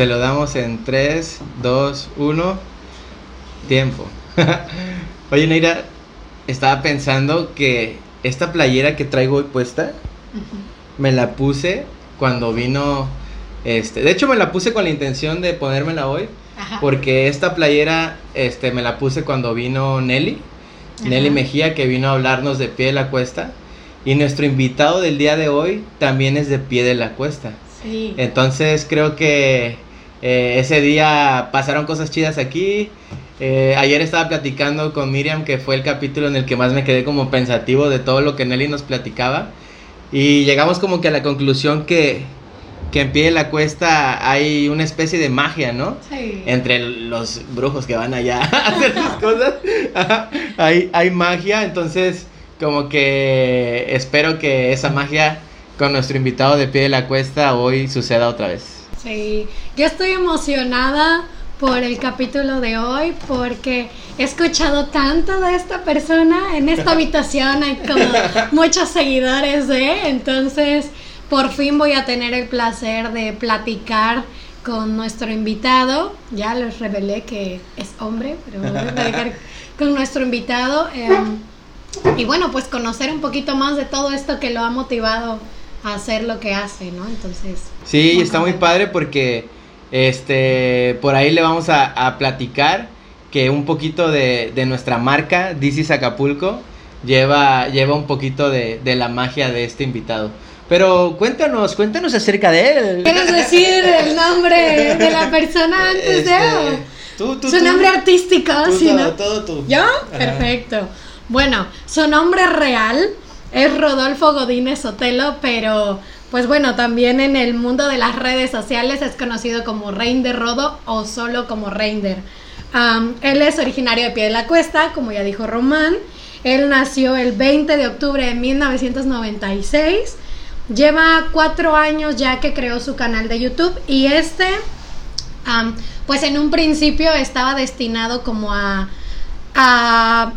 Se lo damos en 3, 2, 1. Tiempo. Oye, Neira, estaba pensando que esta playera que traigo hoy puesta, me la puse cuando vino, este, de hecho me la puse con la intención de ponérmela hoy, porque esta playera, este, me la puse cuando vino Nelly, Nelly Mejía, que vino a hablarnos de pie de la cuesta, y nuestro invitado del día de hoy también es de pie de la cuesta. Sí. Entonces creo que eh, ese día pasaron cosas chidas aquí. Eh, ayer estaba platicando con Miriam, que fue el capítulo en el que más me quedé como pensativo de todo lo que Nelly nos platicaba. Y llegamos como que a la conclusión que, que en pie de la cuesta hay una especie de magia, ¿no? Sí. Entre los brujos que van allá a hacer sus cosas. hay, hay magia, entonces como que espero que esa magia con nuestro invitado de pie de la cuesta hoy suceda otra vez. Sí, yo estoy emocionada por el capítulo de hoy porque he escuchado tanto de esta persona en esta habitación, hay como muchos seguidores de, entonces por fin voy a tener el placer de platicar con nuestro invitado, ya les revelé que es hombre, pero voy a platicar con nuestro invitado em, y bueno, pues conocer un poquito más de todo esto que lo ha motivado hacer lo que hace, ¿no? Entonces. Sí, está muy padre porque este por ahí le vamos a, platicar que un poquito de, nuestra marca, This Acapulco, lleva, lleva un poquito de, la magia de este invitado. Pero cuéntanos, cuéntanos acerca de él. ¿Quieres decir el nombre de la persona antes de él? Este, su nombre artístico, ¿sí, no? Todo tú. ¿Yo? Perfecto. Bueno, su nombre real es Rodolfo Godínez Sotelo, pero pues bueno, también en el mundo de las redes sociales es conocido como Reinder Rodo o solo como Reinder. él es originario de Pie de la Cuesta, como ya dijo Román. Él nació el 20 de octubre de 1996. Lleva cuatro años ya que creó su canal de YouTube y este, pues en un principio estaba destinado como a, a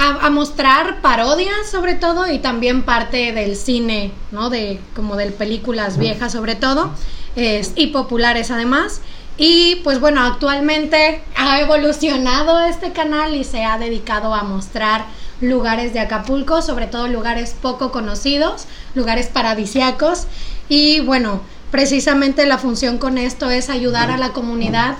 a, mostrar parodias sobre todo y también parte del cine, ¿no? De como de películas viejas sobre todo y populares además. Y pues bueno, actualmente ha evolucionado este canal y se ha dedicado a mostrar lugares de Acapulco, sobre todo lugares poco conocidos, lugares paradisiacos. Y bueno, precisamente la función con esto es ayudar a la comunidad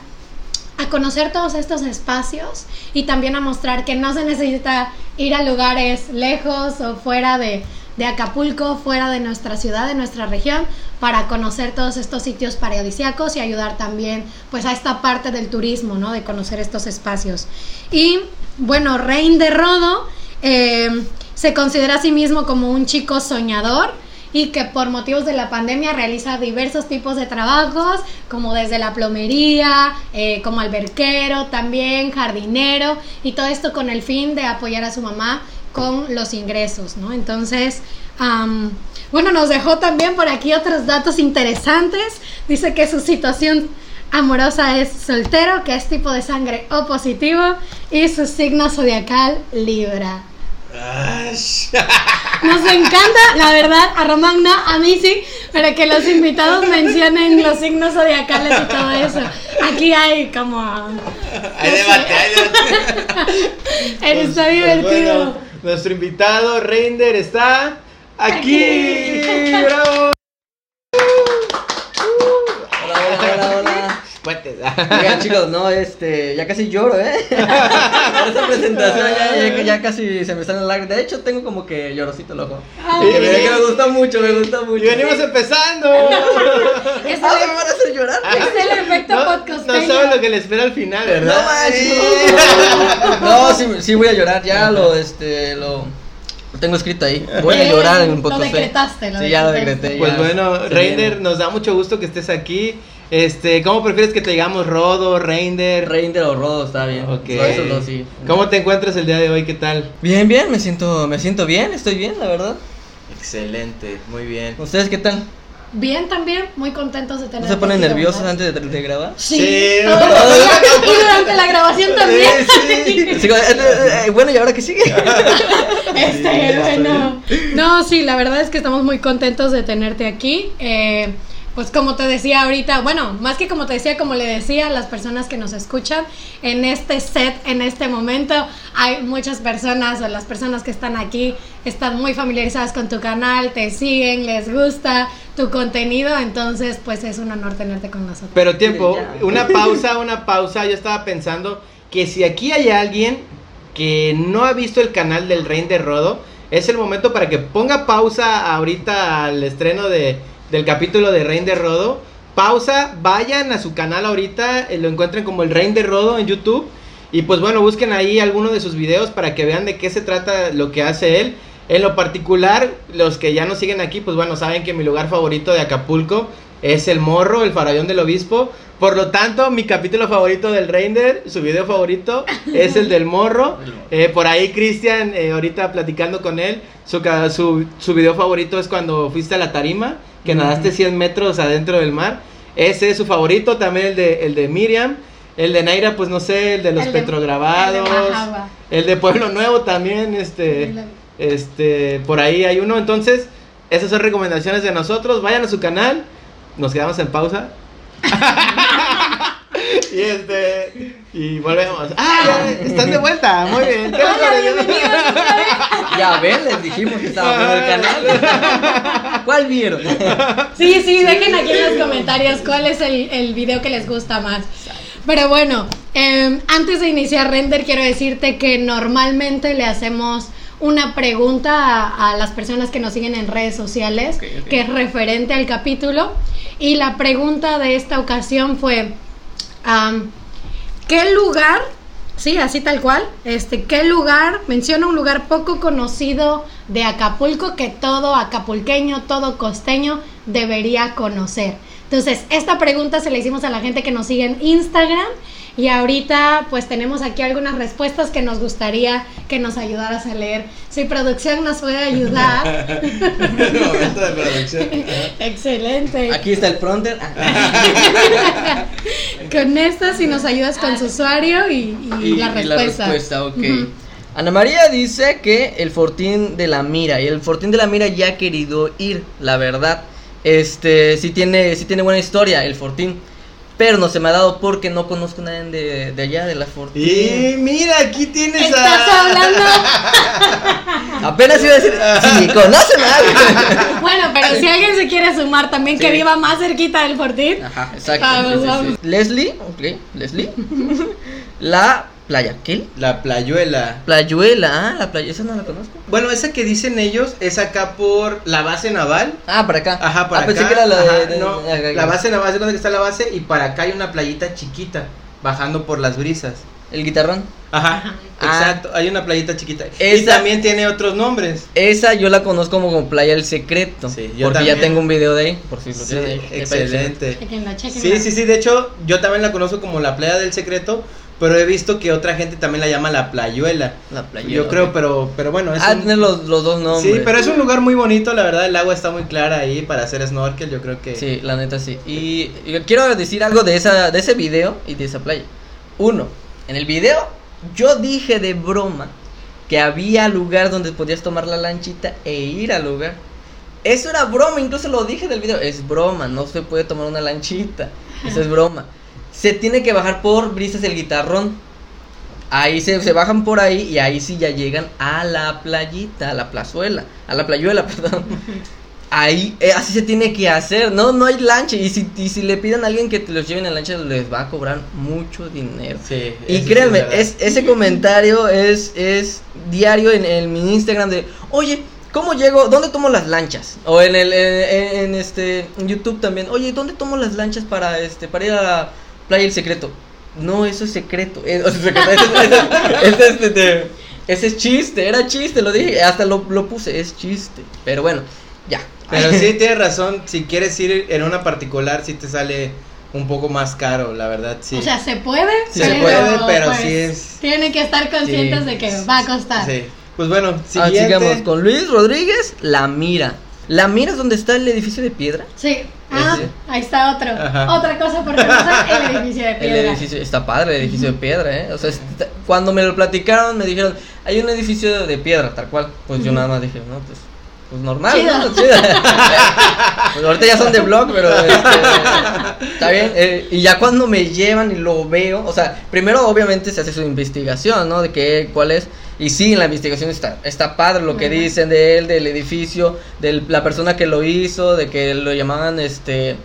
a conocer todos estos espacios y también a mostrar que no se necesita ir a lugares lejos o fuera de, Acapulco, fuera de nuestra ciudad, de nuestra región, para conocer todos estos sitios paradisíacos y ayudar también pues a esta parte del turismo, ¿no? De conocer estos espacios. Y bueno, Rein de Rodo eh, se considera a sí mismo como un chico soñador y que por motivos de la pandemia realiza diversos tipos de trabajos, como desde la plomería, eh, como alberquero también, jardinero, y todo esto con el fin de apoyar a su mamá con los ingresos, ¿no? Entonces, bueno, nos dejó también por aquí otros datos interesantes. Dice que su situación amorosa es soltero, que es tipo de sangre O positivo y su signo zodiacal Libra. Nos encanta, la verdad, a Román no, a mí sí, para que los invitados mencionen los signos zodiacales y todo eso. Aquí hay como. Hay debate, hay debate. Está pues, divertido. nuestro invitado, Reinder, está aquí. ¡Bravo! Oigan, chicos, no, este, ya casi lloro, ¿eh? Por esta presentación ya, ya, casi se me salen lágrimas. De hecho, tengo como que llorosito el ojo. Y que me gusta mucho, me gusta mucho. Y venimos empezando. es ah, me van a hacer llorar. Es el efecto no, podcast. No saben lo que le espera al final, ¿verdad? No, no, sí, sí voy a llorar, ya lo, este, lo... Lo tengo escrito ahí. Voy a llorar en un podcast. Lo decretaste, Sí, ya lo decreté. Pues bueno, Reiner, nos da mucho gusto que estés aquí. Este, ¿cómo prefieres que te digamos Rodo, Reinder? Reinder o Rodo, está bien. Ok. Eso sí. ¿Cómo te encuentras el día de hoy? ¿Qué tal? Bien, bien, me siento, me siento bien, estoy bien, la verdad. Excelente, muy bien. ¿Ustedes qué tal? Bien también, muy contentos de tener. ¿No se ponen nerviosos antes de, grabar? Sí. y durante la grabación también. Sí, sí. Eh, eh, bueno, ¿y ahora qué sigue? Este, bueno. No, sí, la verdad es que estamos muy contentos de tenerte aquí. Eh, pues como te decía ahorita, bueno, más que como te decía, como le decía a las personas que nos escuchan, en este set, en este momento, hay muchas personas o las personas que están aquí están muy familiarizadas con tu canal, te siguen, les gusta tu contenido, entonces pues es un honor tenerte con nosotros. Pero tiempo, una pausa, una pausa, yo estaba pensando que si aquí hay alguien que no ha visto el canal del Rein de Rodo, es el momento para que ponga pausa ahorita al estreno de, del capítulo de Rein de Rodo. Pausa, vayan a su canal ahorita, eh, lo encuentren como el Rein de Rodo en YouTube. Y pues bueno, busquen ahí alguno de sus videos para que vean de qué se trata lo que hace él. En lo particular, los que ya nos siguen aquí, pues bueno, saben que mi lugar favorito de Acapulco es el morro, el farallón del obispo. Por lo tanto, mi capítulo favorito del Render, su video favorito, es el del morro. Eh, por ahí, Cristian, eh, ahorita platicando con él, su, su, su video favorito es cuando fuiste a la tarima, que nadaste 100 metros adentro del mar. Ese es su favorito, también el de, el de Miriam. El de Naira, pues no sé, el de los El de- petrograbados. el de. El de Pueblo Nuevo también, este, este, por ahí hay uno. Entonces, esas son recomendaciones de nosotros. Vayan a su canal. Nos quedamos en pausa. y este, y volvemos. Ah, ya, están de vuelta. Muy bien. Ya ven, les dijimos que estaba en el canal. ¿Cuál vieron? Sí, sí, dejen aquí en los comentarios cuál es el, el video que les gusta más. Pero bueno, eh, antes de iniciar render, quiero decirte que normalmente le hacemos una pregunta a, a las personas que nos siguen en redes sociales, que es referente al capítulo. Y la pregunta de esta ocasión fue, ¿qué lugar, sí, así tal cual, este, qué lugar, menciona un lugar poco conocido de Acapulco que todo acapulqueño, todo costeño debería conocer? Entonces, esta pregunta se la hicimos a la gente que nos sigue en Instagram y ahorita pues tenemos aquí algunas respuestas que nos gustaría que nos ayudaras a leer. Si producción nos puede ayudar. Momento de producción. Excelente. Aquí está el pronter. Con esta, si nos ayudas con su usuario y, y la respuesta. respuesta, ok. Ana María dice que el Fortín de la Mira. Y el Fortín de la Mira ya ha querido ir, la verdad. Este, sí tiene, sí tiene buena historia, el Fortín. Pero no se me ha dado porque no conozco a nadie de, de allá, de la Fortín. Y mira, aquí tienes ¿Estás a. hablando? Apenas iba a decir, sí, conocen a alguien. Bueno, pero si alguien se quiere sumar también que viva más cerquita del Fortín. Ajá, exacto. Vamos, sí, sí, sí. vamos. Leslie, ok, Leslie. la playa, ¿qué? La playuela. Playuela, ah, la playa, esa no la conozco. Bueno, esa que dicen ellos es acá por la base naval. Ah, para acá. Ajá, para ah, acá. pensé que era la de. Ajá, de- no, la base naval es donde está la base y para acá hay una playita chiquita bajando por las brisas. El guitarrón. Ajá, Ajá. exacto, hay una playita chiquita. Y Esa- también tiene otros nombres. Esa yo la conozco como, como Playa El Secreto. Sí, yo porque ya también. tengo un video de ahí. Por si lo Sí, ahí. excelente. Sí, sí, sí, de hecho yo también la conozco como la playa del secreto, pero he visto que otra gente también la llama la playuela. La playa. Yo creo, pero pero bueno, es Ah, un- los, los dos nombres. Sí, pero es un lugar muy bonito, la verdad, el agua está muy clara ahí para hacer snorkel, yo creo que Sí, la neta sí. Y, y quiero decir algo de, esa, de ese video y de esa playa. Uno, en el video yo dije de broma que había lugar donde podías tomar la lanchita e ir al lugar. Eso era broma, incluso lo dije del video. Es broma, no se puede tomar una lanchita. Eso es broma. Se tiene que bajar por brisas el guitarrón. Ahí se, se bajan por ahí y ahí sí ya llegan a la playita, a la plazuela, a la playuela, perdón. Ahí, eh, así se tiene que hacer, no, no hay lancha. Y si, y si le piden a alguien que te los lleven en lancha, les va a cobrar mucho dinero. Sí, Y créanme, es ese comentario es, es diario en, en mi Instagram de, oye, ¿cómo llego? ¿Dónde tomo las lanchas? O en el en, en este en YouTube también, oye, ¿dónde tomo las lanchas para este para ir a playa El Secreto? No, eso es secreto. o sea, secreto, ese, ese- ese es, ese es chiste, era chiste, lo dije, hasta lo, lo puse, es chiste. Pero bueno, ya. Pero sí tienes razón, si quieres ir en una particular sí te sale un poco más caro, la verdad, sí. O sea, se puede, Sí se puede, pero sí es- Tienen que estar conscientes Sí. de que va a costar. Sí. Pues bueno, Ah, sigamos con Luis Rodríguez, La Mira. La Mira es donde está el edificio de piedra. Sí. Ah, Ese. ahí está otro. Ajá. Otra cosa por conocer, el edificio de El piedra. edificio, está padre el edificio de piedra, ¿eh? O sea, está- cuando me lo platicaron me dijeron, hay un edificio de piedra, tal cual. Pues yo nada más dije, no, pues pues normal, Chido. ¿no? Pues ahorita ya son de blog, pero este, está bien. eh, y ya cuando me llevan y lo veo, o sea, primero obviamente se hace su investigación, ¿no? De qué, cuál es. Y sí, en la investigación está, está padre lo que dicen de él, del edificio, de la persona que lo hizo, de que lo llamaban, este,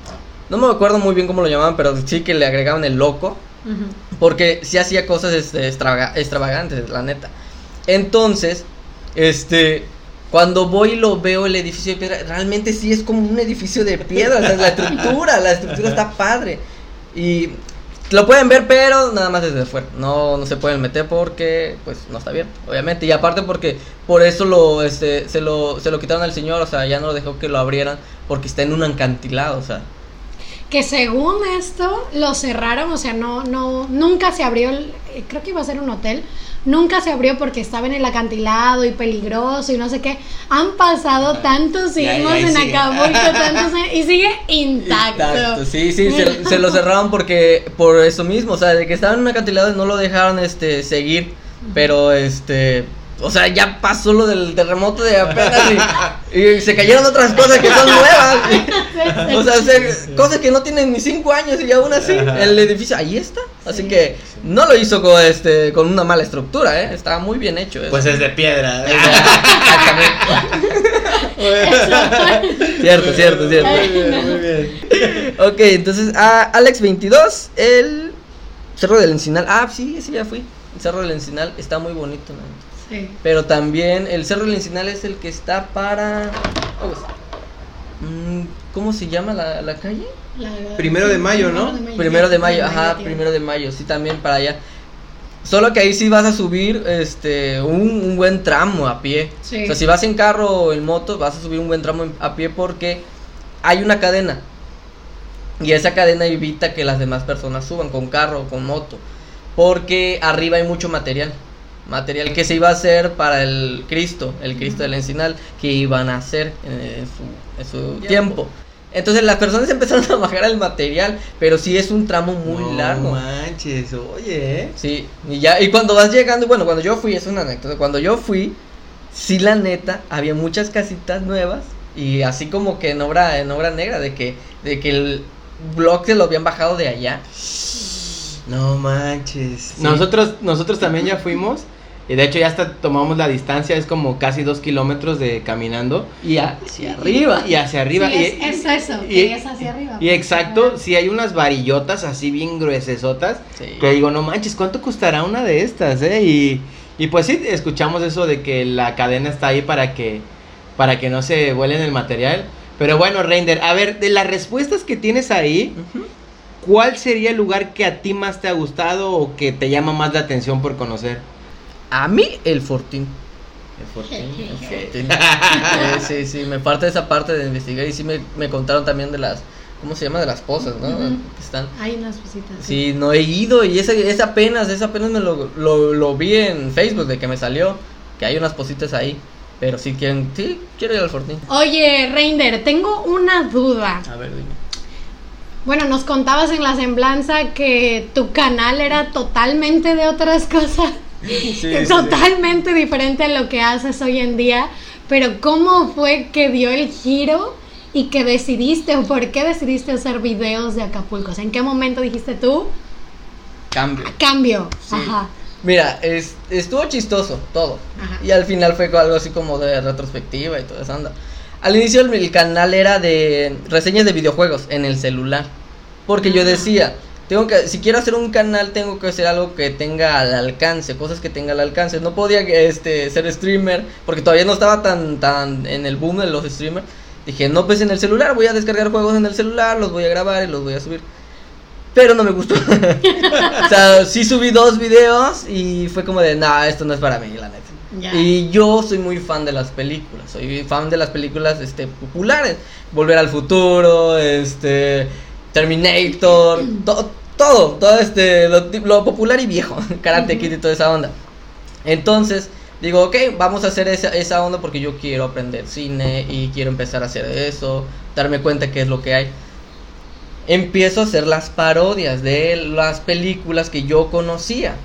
no me acuerdo muy bien cómo lo llamaban, pero sí que le agregaban el loco. Porque sí hacía cosas este, extravaga- extravagantes, la neta. Entonces, este, cuando voy y lo veo el edificio de piedra, realmente sí es como un edificio de piedra, o sea, la estructura, la estructura está padre. Y lo pueden ver, pero nada más desde fuera. No, no se pueden meter porque, pues, no está bien, obviamente. Y aparte porque por eso lo, este, se lo, se lo quitaron al señor, o sea, ya no dejó que lo abrieran porque está en un acantilado, o sea. Que según esto lo cerraron, o sea, no, no, nunca se abrió, el- creo que iba a ser un hotel, nunca se abrió porque estaba en el acantilado y peligroso y no sé qué. Han pasado tantos ahí- ahí en sigue. Acapulco, tantos años, y sigue intacto. Intacto, Sí, sí, se, se lo cerraron porque por eso mismo, o sea, de que estaban en un acantilado y no lo dejaron este seguir, pero este, o sea, ya pasó lo del terremoto de apenas y, y se cayeron otras cosas que son nuevas. o sea, se- cosas que no tienen ni cinco años y aún así el edificio ahí está, así Sí. que no lo hizo con este con una mala estructura, eh, estaba muy bien hecho. eso. Pues es de piedra. cierto, cierto, cierto. Muy bien, muy bien. Ok, entonces a Alex22, el Cerro del Encinal. Ah, sí, sí, ya fui. El Cerro del Encinal está muy bonito, ¿no? Sí. Pero también el Cerro del Encinal es el que está para. pues, mm, ¿Cómo se llama la, la calle? La- Primero de mayo, ¿no? Primero de mayo, ajá, primero de mayo, sí, también para allá. Solo que ahí sí vas a subir este un, un buen tramo a pie. Sí. O sea, si vas en carro o en moto, vas a subir un buen tramo a pie porque hay una cadena. Y esa cadena evita que las demás personas suban con carro o con moto. Porque arriba hay mucho material. Material que se iba a hacer para el Cristo, el Cristo del Encinal, que iban a hacer en, en su, en su Tiempo. tiempo. Entonces las personas empezaron a bajar el material, pero sí es un tramo muy No largo. manches, oye, ¿eh? Sí, y ya, y cuando vas llegando, bueno, cuando yo fui, es una anécdota, cuando yo fui, sí la neta, había muchas casitas nuevas, y así como que en obra, en obra negra, de que, de que el blog se lo habían bajado de allá. No manches. Nosotros, nosotros también ya fuimos. Y de hecho ya hasta tomamos la distancia, es como casi dos kilómetros de caminando. Y hacia arriba. Y hacia arriba. Sí, y, es, es eso, y- que es hacia arriba. y exacto, si hay unas varillotas así bien gruesotas. Sí. Que digo, no manches, ¿cuánto costará una de estas, eh? Y, y pues sí, escuchamos eso de que la cadena está ahí para que, para que no se vuelen el material. Pero bueno, Render, a ver, de las respuestas que tienes ahí. ¿cuál sería el lugar que a ti más te ha gustado o que te llama más la atención por conocer? A mí, el Fortín. El Fortín. El Fortín. Eh, sí, sí, me parte esa parte de investigar y sí me, me contaron también de las, ¿cómo se llama? De las pozas, ¿no? Ujú. Que están. Hay unas cositas. Sí, no he ido y ese, ese apenas, ese apenas me lo, lo, lo vi en Facebook de que me salió, que hay unas positas ahí, pero sí quieren, sí, quiero ir al Fortín. Oye, Reinder, tengo una duda. A ver, dime. Bueno, nos contabas en la semblanza que tu canal era totalmente de otras cosas. Totalmente diferente a lo que haces hoy en día. Pero ¿cómo fue que dio el giro y que decidiste o por qué decidiste hacer videos de Acapulco? O sea, ¿en qué momento dijiste tú? Cambio. Cambio. Sí. Ajá. Mira, es, estuvo chistoso todo. Ajá. Y al final fue algo así como de retrospectiva y toda esa onda. Al inicio el, el canal era de reseñas de videojuegos en el celular. Porque yo decía, tengo que, si quiero hacer un canal, tengo que hacer algo que tenga al alcance, cosas que tenga al alcance. No podía este, ser streamer, porque todavía no estaba tan, tan en el boom de los streamers. Dije, no, pues en el celular, voy a descargar juegos en el celular, los voy a grabar y los voy a subir. Pero no me gustó. o sea, sí subí dos videos y fue como de, nah, esto no es para mí, la neta. Y yo soy muy fan de las películas, soy fan de las películas este, populares. Volver al futuro, este, Terminator, to- todo, todo este, lo, lo popular y viejo, Karate Kid y toda esa onda. Entonces, digo, ok, vamos a hacer esa, esa onda porque yo quiero aprender cine y quiero empezar a hacer eso, darme cuenta qué es lo que hay. Empiezo a hacer las parodias de las películas que yo conocía.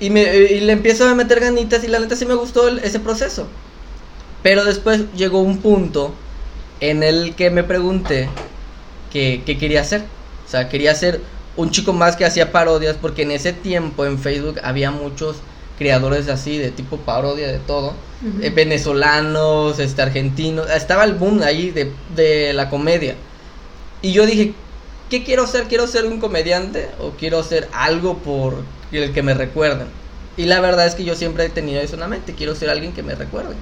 Y, me, y le empiezo a meter ganitas y la neta sí me gustó el- ese proceso. Pero después llegó un punto en el que me pregunté qué quería hacer. O sea, quería ser un chico más que hacía parodias porque en ese tiempo en Facebook había muchos creadores así de tipo parodia de todo, eh, venezolanos, este argentinos, estaba el boom ahí de, de la comedia. Y yo dije, ¿qué quiero ser? ¿Quiero ser un comediante o quiero ser algo por el que me recuerden? Y la verdad es que yo siempre he tenido eso en la mente, quiero ser alguien que me recuerde.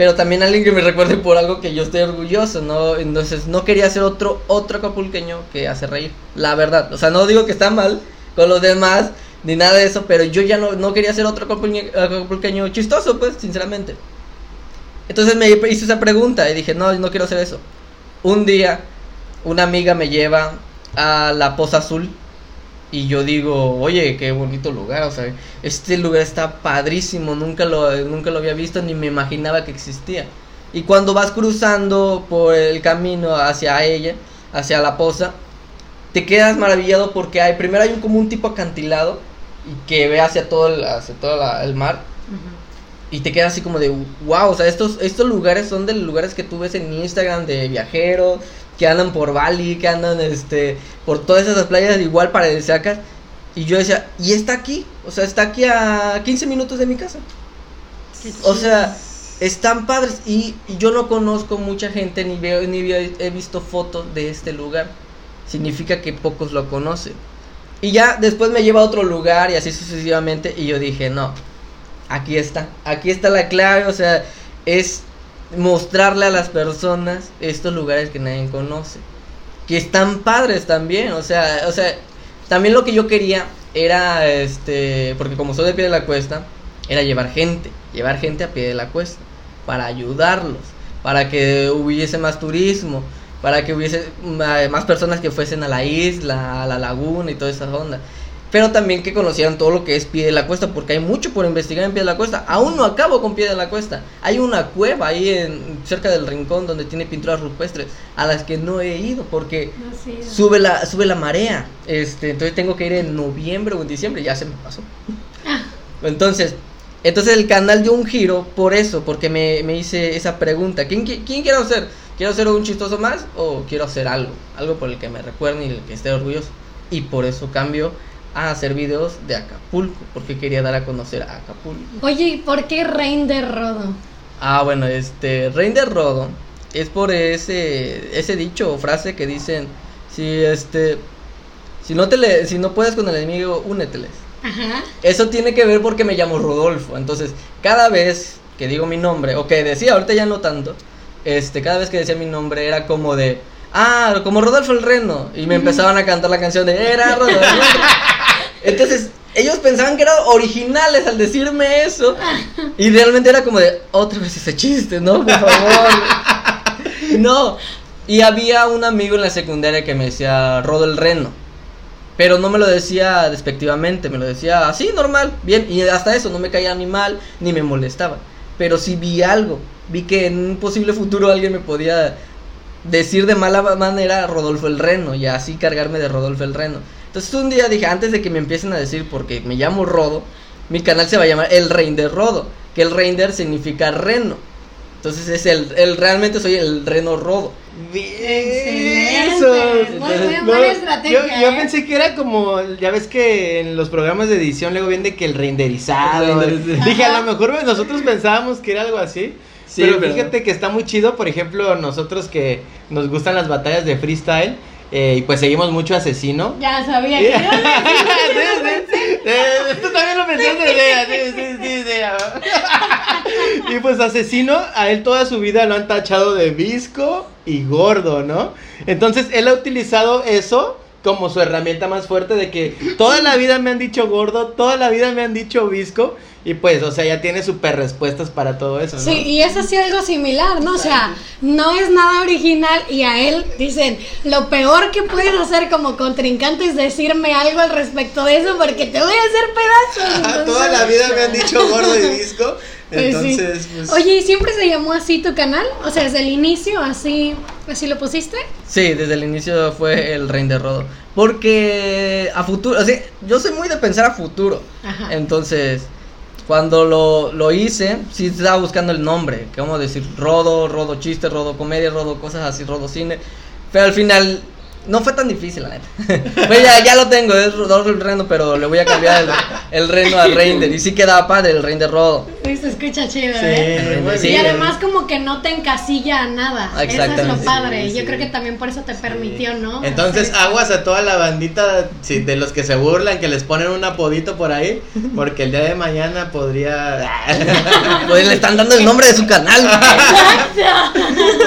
Pero también alguien que me recuerde por algo que yo estoy orgulloso, ¿no? Entonces no quería ser otro, otro acapulqueño que hace reír, la verdad. O sea, no digo que está mal con los demás, ni nada de eso, pero yo ya no, no quería ser otro acapulqueño, chistoso, pues, sinceramente. Entonces me hice esa pregunta y dije, no, no quiero hacer eso. Un día, una amiga me lleva a la Poza Azul y yo digo, oye, qué bonito lugar, o sea, este lugar está padrísimo, nunca lo, nunca lo había visto ni me imaginaba que existía. Y cuando vas cruzando por el camino hacia ella, hacia la poza, te quedas maravillado porque hay, primero hay un, como un tipo acantilado y que ve hacia todo el, hacia todo la- el mar y te quedas así como de wow, o sea, estos, estos lugares son de los lugares que tú ves en Instagram de viajeros, que andan por Bali, que andan este por todas esas playas igual paradisíacas. Y yo decía, y está aquí, o sea, está aquí a 15 minutos de mi casa. O sea, están padres y, y yo no conozco mucha gente ni veo ni veo- he visto fotos de este lugar. Significa que pocos lo conocen. Y ya después me lleva a otro lugar y así sucesivamente y yo dije, "No. Aquí está. Aquí está la clave, o sea, es mostrarle a las personas estos lugares que nadie conoce. Que están padres también, o sea, o sea, también lo que yo quería era este, porque como soy de pie de la cuesta, era llevar gente, llevar gente a pie de la cuesta para ayudarlos, para que hubiese más turismo, para que hubiese más personas que fuesen a la isla, a la laguna y toda esa onda. Pero también que conocieran todo lo que es pie de la cuesta, porque hay mucho por investigar en pie de la cuesta. Aún no acabo con pie de la cuesta. Hay una cueva ahí en cerca del rincón donde tiene pinturas rupestres a las que no he ido porque No, sí, no. sube la sube la marea. Este, entonces tengo que ir en noviembre o en diciembre, ya se me pasó. Ah. Entonces, entonces el canal dio un giro por eso, porque me, me hice esa pregunta. ¿Quién, qui- ¿Quién quiero ser? ¿Quiero ser un chistoso más o quiero hacer algo? Algo por el que me recuerden y el que esté orgulloso. Y por eso cambio a hacer videos de Acapulco, porque quería dar a conocer a Acapulco. Oye, ¿y por qué Rein de Rodo? Ah, bueno, este, Rein de Rodo es por ese, ese dicho o frase que dicen, si este, si no te le, si no puedes con el enemigo, úneteles. Ajá. Eso tiene que ver porque me llamo Rodolfo. Entonces, cada vez que digo mi nombre, o que decía, ahorita ya no tanto, este, cada vez que decía mi nombre era como de, ah, como Rodolfo el Reno. Y me empezaban a cantar la canción de, era Rodolfo. el Reno". Entonces, ellos pensaban que eran originales al decirme eso. Y realmente era como de, otra vez ese chiste, ¿no? Por favor. no. Y había un amigo en la secundaria que me decía Rodo el Reno. Pero no me lo decía despectivamente, me lo decía así, normal, bien. Y hasta eso no me caía ni mal, ni me molestaba. Pero sí vi algo. Vi que en un posible futuro alguien me podía decir de mala manera Rodolfo el Reno y así cargarme de Rodolfo el Reno. Entonces un día dije, antes de que me empiecen a decir, porque me llamo Rodo, mi canal se va a llamar El Reinder Rodo, que el Reinder significa reno. Entonces es el, el realmente soy el reno Rodo. Bien. Excelente. Eso. Muy buena estrategia, Yo, yo ¿eh? pensé que era como, ya ves que en los programas de edición luego viene que el renderizado. El renderizado. Dije, a lo mejor nosotros pensábamos que era algo así. Sí, pero pero- fíjate que está muy chido, por ejemplo, nosotros que nos gustan las batallas de freestyle eh, y pues seguimos mucho Asesino. Ya sabía Sí, que sí, sí. Eh, Tú también lo pensaste, sí, sí, sí, sí. Y pues asesino, a él toda su vida lo han tachado de visco y gordo, ¿no? Entonces él ha utilizado eso como su herramienta más fuerte de que toda la vida me han dicho gordo, toda la vida me han dicho visco y pues, o sea, ya tiene super respuestas para todo eso, ¿no? Sí, y es así algo similar, ¿no? O sea, no es nada original y a él dicen, lo peor que puedes hacer como contrincante es decirme algo al respecto de eso porque te voy a hacer pedazos. Ah, Toda la vida me han dicho gordo y visco, Pues sí. entonces, pues... Oye, ¿y siempre se llamó así tu canal? O sea, desde el inicio, así, así lo pusiste. Sí, desde el inicio fue el Rein de Rodo. Porque a futuro, o sea, yo soy muy de pensar a futuro. Ajá. Entonces, Cuando lo, lo hice, sí estaba buscando el nombre, ¿cómo decir? Rodo, Rodo chiste, Rodo comedia, Rodo cosas así, Rodo cine. Pero al final no fue tan difícil, la neta. pues ya, ya lo tengo, es Rodolfo el Reno, pero le voy a cambiar el, el Reno al Render. Y sí quedaba padre el Render Rodo. Sí, se escucha chido, Sí, ¿eh? Sí, y bien. además como que no te encasilla a nada. Eso es lo padre. Sí, Yo creo que también por eso te permitió, ¿no? Entonces, aguas a toda la bandita sí, de los que se burlan, que les ponen un apodito por ahí, porque el día de mañana podría. Pues le están dando el nombre de su canal.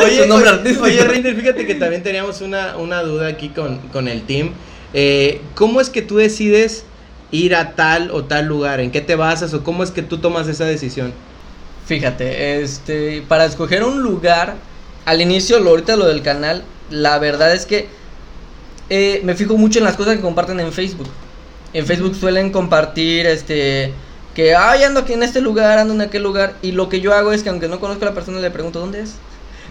oye, Su nombre oye, artístico. oye, Reiner, fíjate que también teníamos una, una duda aquí con, con el team. Eh, ¿Cómo es que tú decides ir a tal o tal lugar? ¿En qué te basas o cómo es que tú tomas esa decisión? Fíjate, este, para escoger un lugar, al inicio, lo, ahorita lo del canal, la verdad es que eh, me fijo mucho en las cosas que comparten en Facebook. En Facebook suelen compartir, este, que, ay, ando aquí en este lugar, ando en aquel lugar, y lo que yo hago es que aunque no conozco a la persona, le pregunto, ¿dónde es?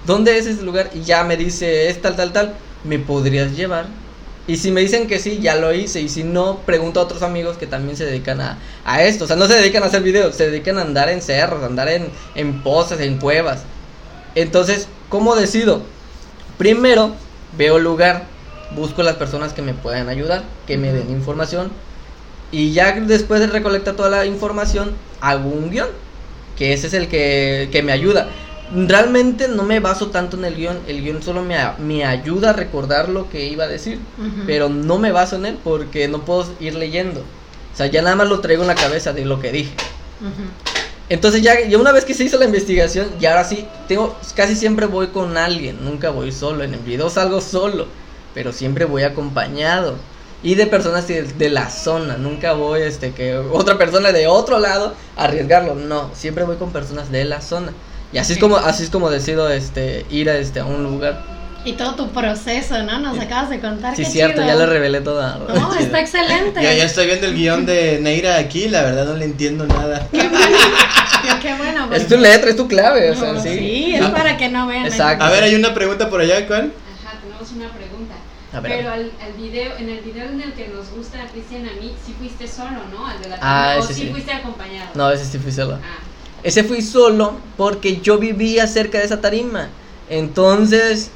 ¿Dónde es ese lugar? Y ya me dice, es tal, tal, tal, ¿me podrías llevar? Y si me dicen que sí, ya lo hice. Y si no, pregunto a otros amigos que también se dedican a, a esto. O sea, no se dedican a hacer videos, se dedican a andar en cerros, a andar en, en pozas, en cuevas. Entonces, ¿cómo decido? Primero, veo el lugar, busco las personas que me puedan ayudar, que me den información. Y ya después de recolectar toda la información, hago un guion. Que ese es el que, que me ayuda. Realmente no me baso tanto en el guion. El guion solo me, a- me ayuda a recordar lo que iba a decir. Pero no me baso en él porque no puedo ir leyendo. O sea, ya nada más lo traigo en la cabeza de lo que dije. Entonces ya, ya una vez que se hizo la investigación, y ahora sí, tengo, casi siempre voy con alguien, nunca voy solo. En el video salgo solo, pero siempre voy acompañado. Y de personas de, de la zona, nunca voy este que otra persona de otro lado a arriesgarlo. No, siempre voy con personas de la zona. Y así es como, así es como decido este ir a este a un lugar. Y todo tu proceso, ¿no? Nos acabas de contar. Sí, qué cierto, chido. ya le revelé toda. No, está excelente. Ya, ya estoy viendo el guion de Neira aquí, la verdad no le entiendo nada. Qué bueno. Qué- bueno. Es porque- tu letra, es tu clave, o sea, No, sí. sí, es para que no vean. Exacto. A ver, hay una pregunta por allá, ¿cuál? Ajá, tenemos una pregunta. A ver. Pero al, al video, en el video en el que nos gusta a Cristian a mí, sí fuiste solo, ¿no? Al de la Ah, o sí, sí. fuiste acompañado. No, ese sí fui solo. Ah, Ese fui solo porque yo vivía cerca de esa tarima. Entonces,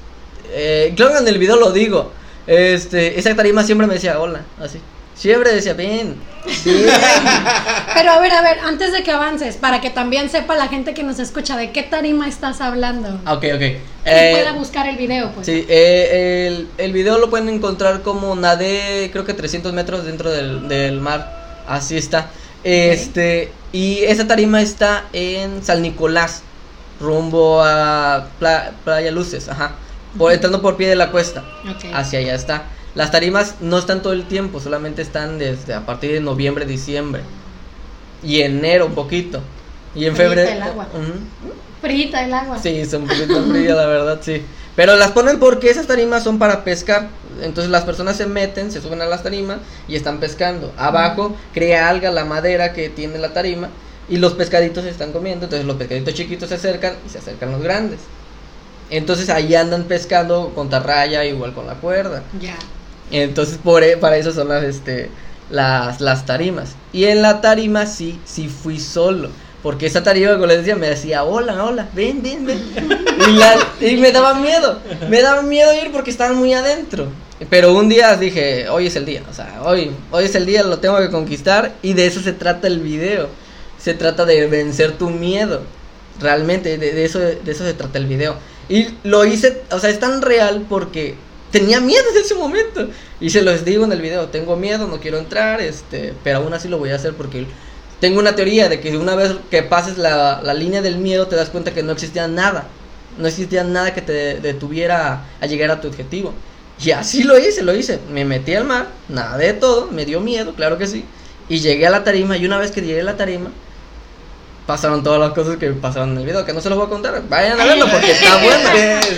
eh, claro que en el video lo digo. Este, esa tarima siempre me decía hola, así. Siempre decía, ven. Pero a ver, a ver, antes de que avances, para que también sepa la gente que nos escucha de qué tarima estás hablando. Ah, ok, ok. Eh, pueda buscar el video, pues. sí, eh, el, el video lo pueden encontrar como nadé, creo que 300 metros dentro del, del mar. Así está. Este, y esa tarima está en San Nicolás, rumbo a Pla- Playa Luces, ajá. Por, entrando por pie de la cuesta. Hacia allá está. Las tarimas no están todo el tiempo, solamente están desde a partir de noviembre, diciembre. Y enero un poquito. Y en febrero. el agua. Frita el agua. Sí, son un poquito frías, la verdad, sí. Pero las ponen porque esas tarimas son para pescar. Entonces las personas se meten, se suben a las tarimas y están pescando. Abajo crea alga la madera que tiene la tarima y los pescaditos se están comiendo. Entonces los pescaditos chiquitos se acercan y se acercan los grandes. Entonces ahí andan pescando con tarraya, igual con la cuerda. Ya. Entonces por, e- para eso son las, este, las, las tarimas. Y en la tarima sí, sí fui solo. Porque esa tarima, como les decía, me decía, hola, hola, ven, ven, ven. Y, la- y me daba miedo, me daba miedo ir porque estaban muy adentro. Pero un día dije, hoy es el día, o sea, hoy, hoy es el día, lo tengo que conquistar. Y de eso se trata el video. Se trata de vencer tu miedo. Realmente, de, de eso, de eso se trata el video. Y lo hice, o sea, es tan real porque tenía miedo en ese momento. Y se los digo en el video, tengo miedo, no quiero entrar, este, pero aún así lo voy a hacer porque tengo una teoría de que una vez que pases la, la línea del miedo te das cuenta que no existía nada. No existía nada que te detuviera a, llegar a tu objetivo. Y así lo hice, lo hice. Me metí al mar, nadé todo, me dio miedo, claro que sí. Y llegué a la tarima y una vez que llegué a la tarima, pasaron todas las cosas que pasaron en el video, que no se los voy a contar. Vayan a verlo porque está bueno.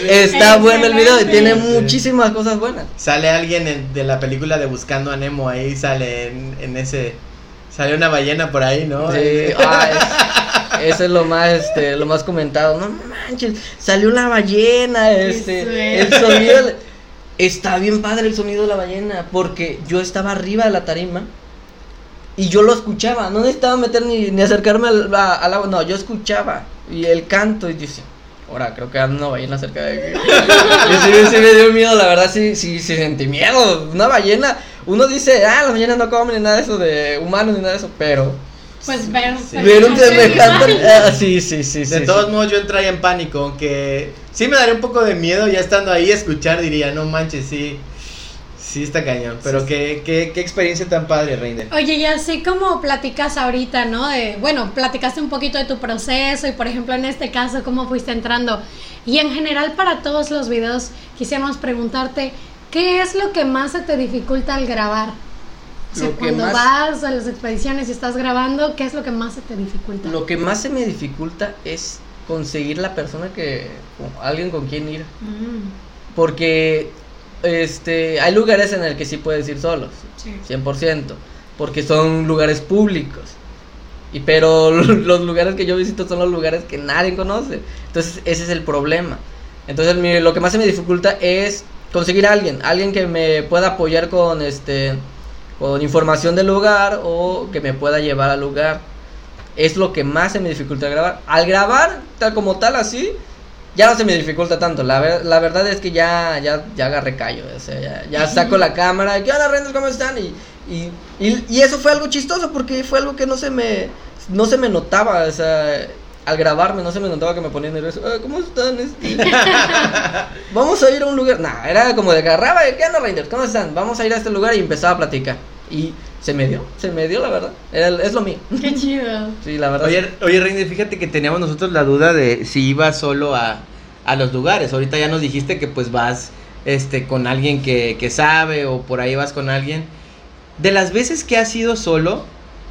Está bueno el video y tiene muchísimas cosas buenas. Sale alguien en- de la película de Buscando a Nemo ahí, sale en, en ese... Sale una ballena por ahí, ¿no? Sí, ah, es- eso es lo más, este, lo más comentado. No manches, salió la ballena, este, el sonido, está bien padre el sonido de la ballena, porque yo estaba arriba de la tarima Y yo lo escuchaba, no necesitaba meter ni, ni acercarme al, a- al agua, no, yo escuchaba. Y el canto, y decía, ahora creo que anda una ballena cerca de aquí. y sí, sí me dio miedo, la verdad, sí, sí, sí sentí miedo. Una ballena, uno dice, ah, las ballenas no comen ni nada de eso de humanos ni nada de eso, pero Pues ver. ver un semejante. ah, sí, sí, sí, sí. De sí. todos modos, yo entraría en pánico, aunque sí me daría un poco de miedo ya estando ahí escuchar, diría, no manches, sí, sí está cañón. Pero qué, qué, qué experiencia tan padre, Reiner. Oye, y así como platicas ahorita, ¿no? De, bueno, platicaste un poquito de tu proceso y por ejemplo en este caso cómo fuiste entrando. Y en general para todos los videos quisiéramos preguntarte, ¿qué es lo que más se te dificulta al grabar? O sea, cuando más- vas a las expediciones y estás grabando, ¿qué es lo que más se te dificulta? Lo que más se me dificulta es conseguir la persona que. alguien con quien ir. Mm, Porque este hay lugares en el que sí puedes ir solos, sí. 100%, porque son lugares públicos. Y pero los lugares que yo visito son los lugares que nadie conoce. Entonces, ese es el problema. Entonces, mi- lo que más se me dificulta es conseguir a alguien, alguien que me pueda apoyar con este con información del lugar o que me pueda llevar al lugar. Es lo que más se me dificulta grabar. Al grabar, tal como tal, así, ya no se me dificulta tanto. La, ver- la verdad es que ya, ya, ya agarré callo. O sea, ya, ya saco la cámara. ¿Qué onda, Renders? ¿Cómo están? Y, y, y, y eso fue algo chistoso porque fue algo que no se me, no se me notaba. O sea, al grabarme no se me notaba que me ponía nervioso. "Ah, ¿Cómo están? Este? Vamos a ir a un lugar. Nah, era como de agarraba. ¿Qué onda, Renders? ¿Cómo están? Vamos a ir a este lugar y empezaba a platicar. Y se me dio, se me dio la verdad. Era- es lo mío. Qué chido. Sí, la verdad. Oye, oye, Reiner, fíjate que teníamos nosotros la duda de si ibas solo a, a los lugares. Ahorita ya nos dijiste que pues vas este con alguien que, que sabe o por ahí vas con alguien. De las veces que has ido solo,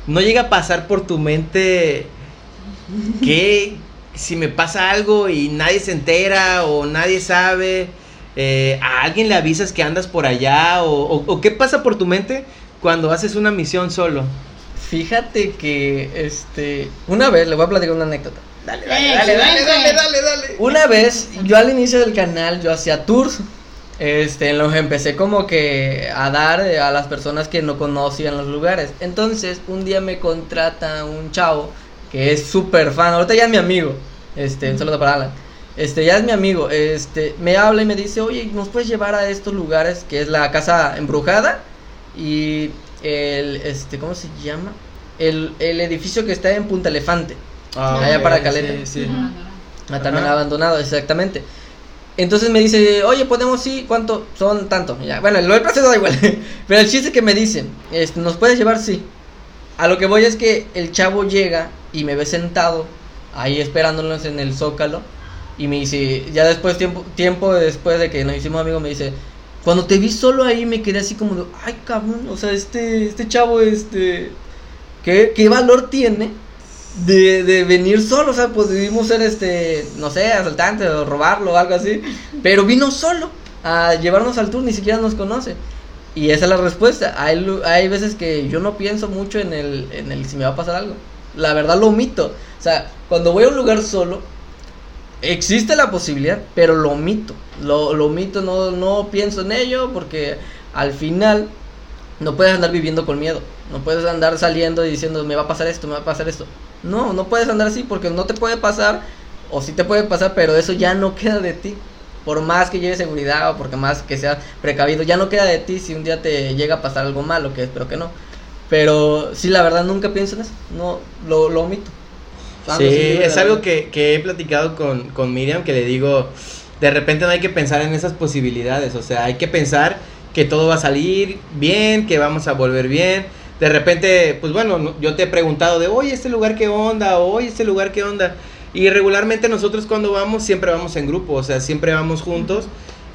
¿no llega a pasar por tu mente que si me pasa algo y nadie se entera o nadie sabe, eh, a alguien le avisas que andas por allá o, o- o qué pasa por tu mente cuando haces una misión solo? Fíjate que, este, una vez, le voy a platicar una anécdota. Dale, dale, dale, dale, dale, dale, dale. Una vez, yo al inicio del canal, yo hacía tours, este, en los que empecé como que a dar eh, a las personas que no conocían los lugares. Entonces, un día me contrata un chavo que es súper fan, ahorita ya es mi amigo, este, un saludo para Alan. Este, ya es mi amigo, este, me habla y me dice, oye, ¿nos puedes llevar a estos lugares? Que es la casa embrujada y el, este, ¿cómo se llama? El, el edificio que está en Punta Elefante. Ah, Allá para Caleta. Sí, sí. Ah, también Ajá. abandonado, exactamente. Entonces me dice, oye, podemos ir, ¿cuánto? Son tanto. Ya, bueno, lo del proceso da igual. Pero el chiste que me dicen, este, ¿nos puedes llevar? Sí. A lo que voy es que el chavo llega y me ve sentado ahí esperándonos en el zócalo. Y me dice, ya después, tiempo, tiempo después de que nos hicimos amigos, me dice, cuando te vi solo ahí me quedé así como de, ay cabrón, o sea, este, este chavo, este, ¿qué, qué valor tiene de, de venir solo? O sea, pues debimos ser, este, no sé, asaltante o robarlo o algo así. Pero vino solo a llevarnos al tour, ni siquiera nos conoce. Y esa es la respuesta. Hay, hay veces que yo no pienso mucho en el, en el si me va a pasar algo. La verdad lo omito. O sea, cuando voy a un lugar solo, existe la posibilidad, pero lo omito. Lo, lo omito, no, no pienso en ello porque al final no puedes andar viviendo con miedo. No puedes andar saliendo y diciendo me va a pasar esto, me va a pasar esto. No, no puedes andar así porque no te puede pasar, o sí te puede pasar, pero eso ya no queda de ti. Por más que lleves seguridad o porque más que seas precavido, ya no queda de ti si un día te llega a pasar algo malo, que espero que no. Pero sí, la verdad nunca pienso en eso. No, lo, lo omito. Sí, duda es algo que, que he platicado con, con Miriam, que le digo, de repente no hay que pensar en esas posibilidades, o sea, hay que pensar que todo va a salir bien, que vamos a volver bien. De repente, pues bueno, no- yo te he preguntado de, oye, este lugar qué onda, oye, este lugar qué onda. Y regularmente nosotros cuando vamos, siempre vamos en grupo, o sea, siempre vamos juntos.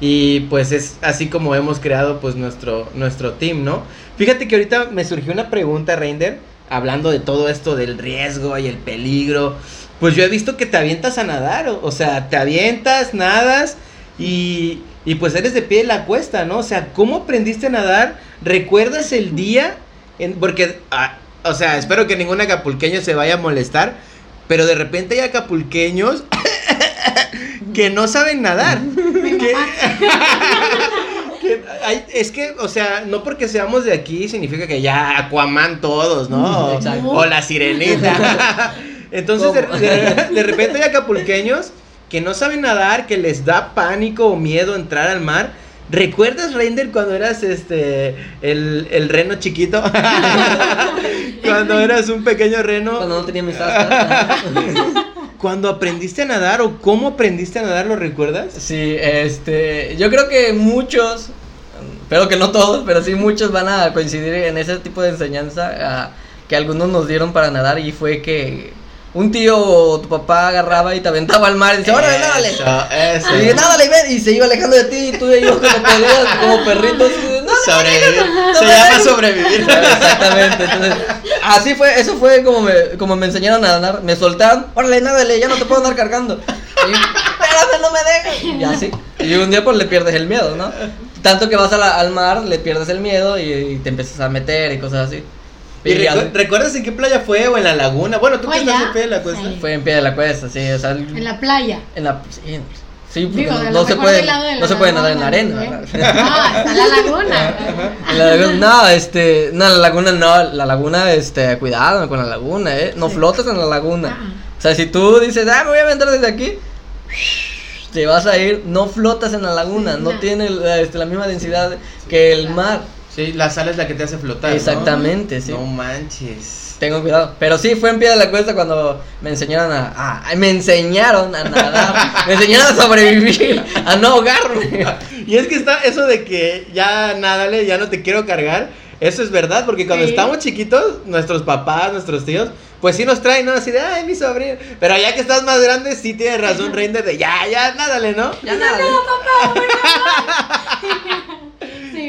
Y pues es así como hemos creado pues nuestro, nuestro team, ¿no? Fíjate que ahorita me surgió una pregunta, Reinder, hablando de todo esto del riesgo y el peligro. Pues yo he visto que te avientas a nadar, o, o sea, te avientas, nadas y, y pues eres de pie en la cuesta, ¿no? O sea, ¿cómo aprendiste a nadar? ¿Recuerdas el día? En, porque, ah, o sea, espero que ningún acapulqueño se vaya a molestar, pero de repente hay acapulqueños que no saben nadar. Mi que- mamá. es que, o sea, no porque seamos de aquí significa que ya Aquaman todos, ¿no? Exacto. O la sirenita. Entonces, de, ¿Cómo? de- de repente hay acapulqueños que no saben nadar, que les da pánico o miedo entrar al mar. ¿Recuerdas, Reinder, cuando eras este el, el reno chiquito? cuando eras un pequeño reno. Cuando no tenía mis astas. Cuando aprendiste a nadar o cómo aprendiste a nadar, ¿lo recuerdas? Sí, este, yo creo que muchos, espero que no todos, pero sí muchos van a coincidir en ese tipo de enseñanza que algunos nos dieron para nadar y fue que un tío o tu papá agarraba y te aventaba al mar y dice, órale, nádale. Eso, eso. Y nádale, y ven", y se iba alejando de ti y tú y yo como como perritos. Y, "No, Sobrevivir. Se llama dejes". sobrevivir. Exactamente, entonces, así fue, eso fue como me, como me enseñaron a nadar, me soltaron, órale, nádale, ya no te puedo andar cargando. Y, espérame, no me dejes. Y así, y un día pues le pierdes el miedo, ¿no? Tanto que vas a la- al mar, le pierdes el miedo y, y te empiezas a meter y cosas así. ¿Y Y recu- así- ¿Recuerdas en qué playa fue o en la laguna? Bueno, tú que Fue estás en pie de la cuesta. Sí. fue en pie de la cuesta, sí, o sea, En la playa. en la sí, sí, porque Digo, no, no se puede no se puede nadar en la arena. ¿eh? Ah, está la laguna. En la laguna, no, este, no, la laguna no, la laguna, este, cuidado con la laguna, eh, no Sí. flotas en la laguna. Ah. O sea, si tú dices, ah, me voy a aventar desde aquí, te vas a ir, no flotas en la laguna, no No. tiene este, la misma densidad que el mar. Sí, la sal es la que te hace flotar. ¿no? Exactamente, sí. No manches. Tengo cuidado. Pero sí, fue en pie de la cuesta cuando me enseñaron a, a- me enseñaron a nadar, me enseñaron a sobrevivir, a no ahogarme. Y es que está eso de que ya nádale, ya no te quiero cargar. Eso es verdad, porque cuando Sí. estamos chiquitos, nuestros papás, nuestros tíos, pues sí nos traen, ¿no? Así de, ay, mi sobrino. Pero ya que estás más grande, sí tienes razón, Reinder, de ya, ya, nádale, ¿no? Ya nada. Sí,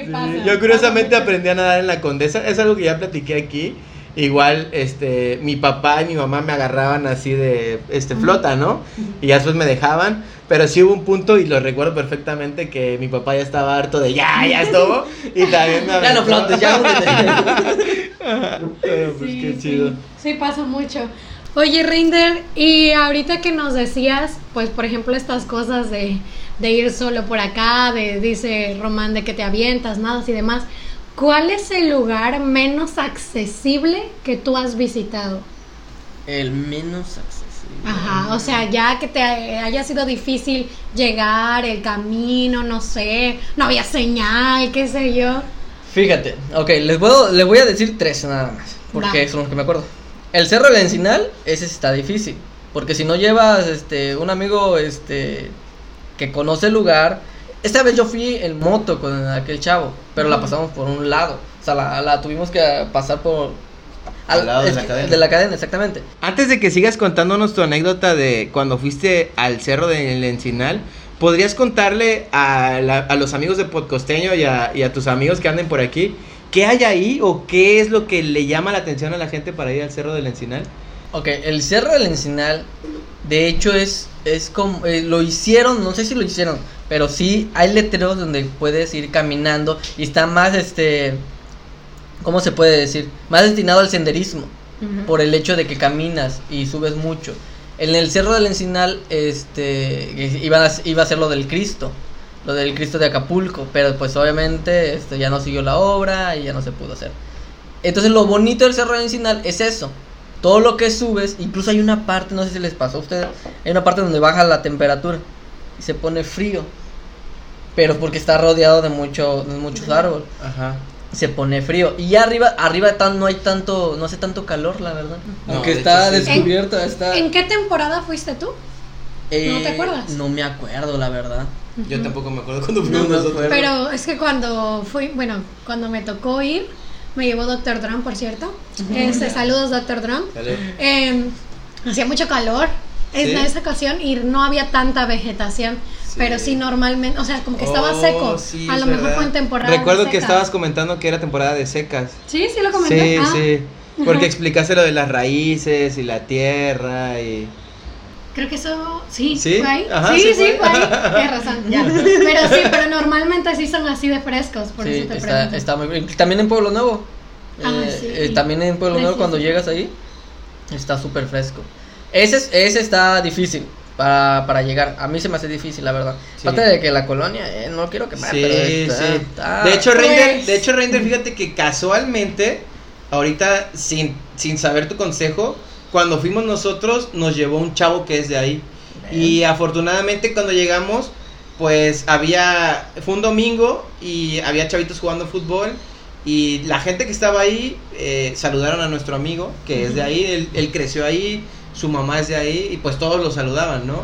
pasa. Yo curiosamente aprendí a nadar en la Condesa, es algo que ya platiqué aquí. Igual, este, mi papá y mi mamá me agarraban así de, este, flota, ¿no? Y ya después me dejaban, pero sí hubo un punto, y lo recuerdo perfectamente, que mi papá ya estaba harto de, ya, ya estuvo, y también me Ya no flotes, ya. Pero, pues, Sí, qué sí. chido. Sí, pasa mucho. Oye, Rinder, y ahorita que nos decías, pues, por ejemplo, estas cosas de, de ir solo por acá, de, dice Román, de que te avientas, nadas y demás, ¿cuál es el lugar menos accesible que tú has visitado? El menos accesible. Ajá, o sea, ya que te haya sido difícil llegar, el camino, no sé, no había señal, qué sé yo. Fíjate, ok, les, puedo, les voy a decir tres nada más, porque Va. son los que me acuerdo. El Cerro del Encinal, ese está difícil, porque si no llevas este, un amigo este, que conoce el lugar, esta vez yo fui en moto con aquel chavo, pero la pasamos por un lado, o sea, la, la tuvimos que pasar por... Al lado de es la que- cadena. De la cadena, exactamente. Antes de que sigas contándonos tu anécdota de cuando fuiste al cerro del Encinal, ¿podrías contarle a, la- a los amigos de Podcosteño y a, y a tus amigos que anden por aquí qué hay ahí o qué es lo que le llama la atención a la gente para ir al cerro del Encinal? Ok, el Cerro del Encinal, de hecho es, es como, eh, lo hicieron, no sé si lo hicieron, pero sí hay letreros donde puedes ir caminando y está más, este, ¿cómo se puede decir? Más destinado al senderismo, por el hecho de que caminas y subes mucho. En el Cerro del Encinal, este, iba a, iba a ser lo del Cristo, lo del Cristo de Acapulco, pero pues obviamente este, ya no siguió la obra y ya no se pudo hacer. Entonces lo bonito del Cerro del Encinal es eso. Todo lo que subes, incluso hay una parte, no sé si les pasó a ustedes, hay una parte donde baja la temperatura y se pone frío. Pero porque está rodeado de, mucho, de muchos árboles, Ajá. se pone frío. Y ya arriba, arriba tan, no hay tanto, no hace tanto calor, la verdad. No, Aunque de está hecho sí. descubierto, está... ¿En qué temporada fuiste tú? ¿No te acuerdas? No me acuerdo, la verdad. Yo tampoco me acuerdo cuando No fuimos me nosotros. Pero es que cuando fui, bueno, cuando me tocó ir, me llevó Doctor Drum, por cierto. Este, saludos, Doctor Drum. Eh, hacía mucho calor en ¿Sí? esa ocasión y no había tanta vegetación. Sí. Pero sí, normalmente, o sea, como que estaba Oh, seco. sí, a lo mejor verdad. fue en temporada. Recuerdo que seca. estabas comentando que era temporada de secas. Sí, sí lo comenté. Sí, Ah, sí. Porque explicaste lo de las raíces y la tierra y... Creo que eso, sí, ¿Sí? fue ahí. Ajá, sí, sí sí, fue. ahí. Tienes razón, ya. Pero sí, pero normalmente sí son así de frescos, por Sí, eso te está, pregunto. está muy bien. También en Pueblo Nuevo. Ah, Eh, sí. eh, también en Pueblo Nuevo cuando llegas ahí está súper fresco. Ese, es- ese está difícil para, para llegar. A mí se me hace difícil, la verdad. Sí. Aparte de que la colonia, eh, no quiero quemar, Sí, pero está- sí. está- De hecho, Pues- de hecho, Reinder, fíjate que casualmente, ahorita, sin, sin saber tu consejo, cuando fuimos nosotros, nos llevó un chavo que es de ahí. Y afortunadamente cuando llegamos, pues había, fue un domingo y había chavitos jugando fútbol. Y la gente que estaba ahí eh, saludaron a nuestro amigo, que es de ahí, él, él creció ahí, su mamá es de ahí, y pues todos lo saludaban, ¿no?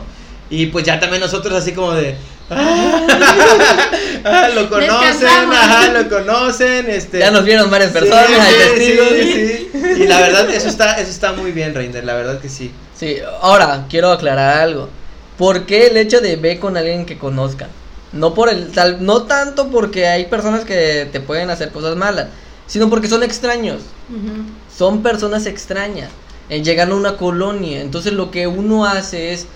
Y pues ya también nosotros así como de... ah, lo conocen, ajá, lo conocen, este... Ya nos vieron varias personas, Sí, hay sí, testigos. sí, sí. Y la verdad, eso está, eso está muy bien, Reinder, la verdad que sí. Sí, ahora quiero aclarar algo. ¿Por qué el hecho de ver con alguien que conozcan? No por el tal, no tanto porque hay personas que te pueden hacer cosas malas, sino porque son extraños. Ujú. Son personas extrañas. eh, llegan a una colonia. Entonces lo que uno hace es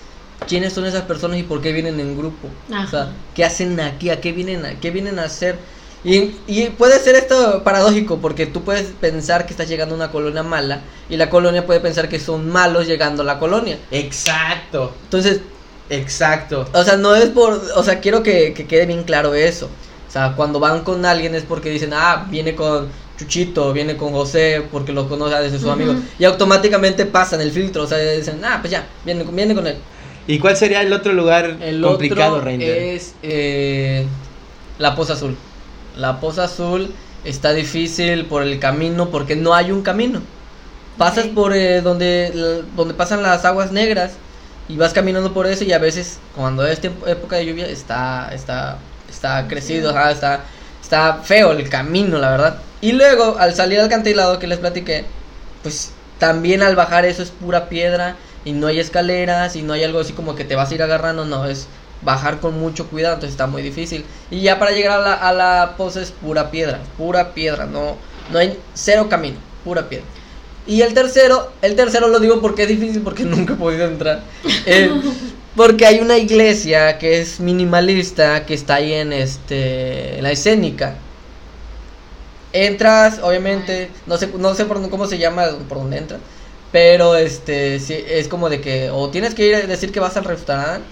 quiénes son esas personas y por qué vienen en grupo. Ajá. O sea, ¿qué hacen aquí? ¿A qué vienen a, qué vienen a hacer? Y, y puede ser esto paradójico porque tú puedes pensar que estás llegando a una colonia mala y la colonia puede pensar que son malos llegando a la colonia. Exacto, Entonces, exacto. o sea, no es por, o sea, quiero que, que quede bien claro eso. O sea, cuando van con alguien es porque dicen, ah, viene con Chuchito, viene con José, porque lo conoce desde sus Ujú. amigos. Y automáticamente pasan el filtro, o sea, dicen, ah, pues ya, viene, viene con él. ¿Y cuál sería el otro lugar El complicado, otro es eh, la Poza Azul. La Poza Azul está difícil por el camino, porque no hay un camino. Pasas por eh, donde, donde pasan las aguas negras y vas caminando por eso y a veces cuando es tiempo- época de lluvia está está está crecido, ajá, está está feo el camino, la verdad. Y luego al salir al acantilado que les platiqué, pues también al bajar eso es pura piedra y no hay escaleras y no hay algo así como que te vas a ir agarrando, no, es bajar con mucho cuidado, entonces está muy difícil. Y ya para llegar a la, a la poza es pura piedra, pura piedra, no, no hay cero camino, pura piedra. Y el tercero, el tercero lo digo porque es difícil, porque nunca he podido entrar. Eh, porque hay una iglesia que es minimalista, que está ahí en este en la escénica. Entras, obviamente, no sé, no sé por cómo se llama, por dónde entras. Pero este sí, es como de que o tienes que ir a decir que vas al restaurante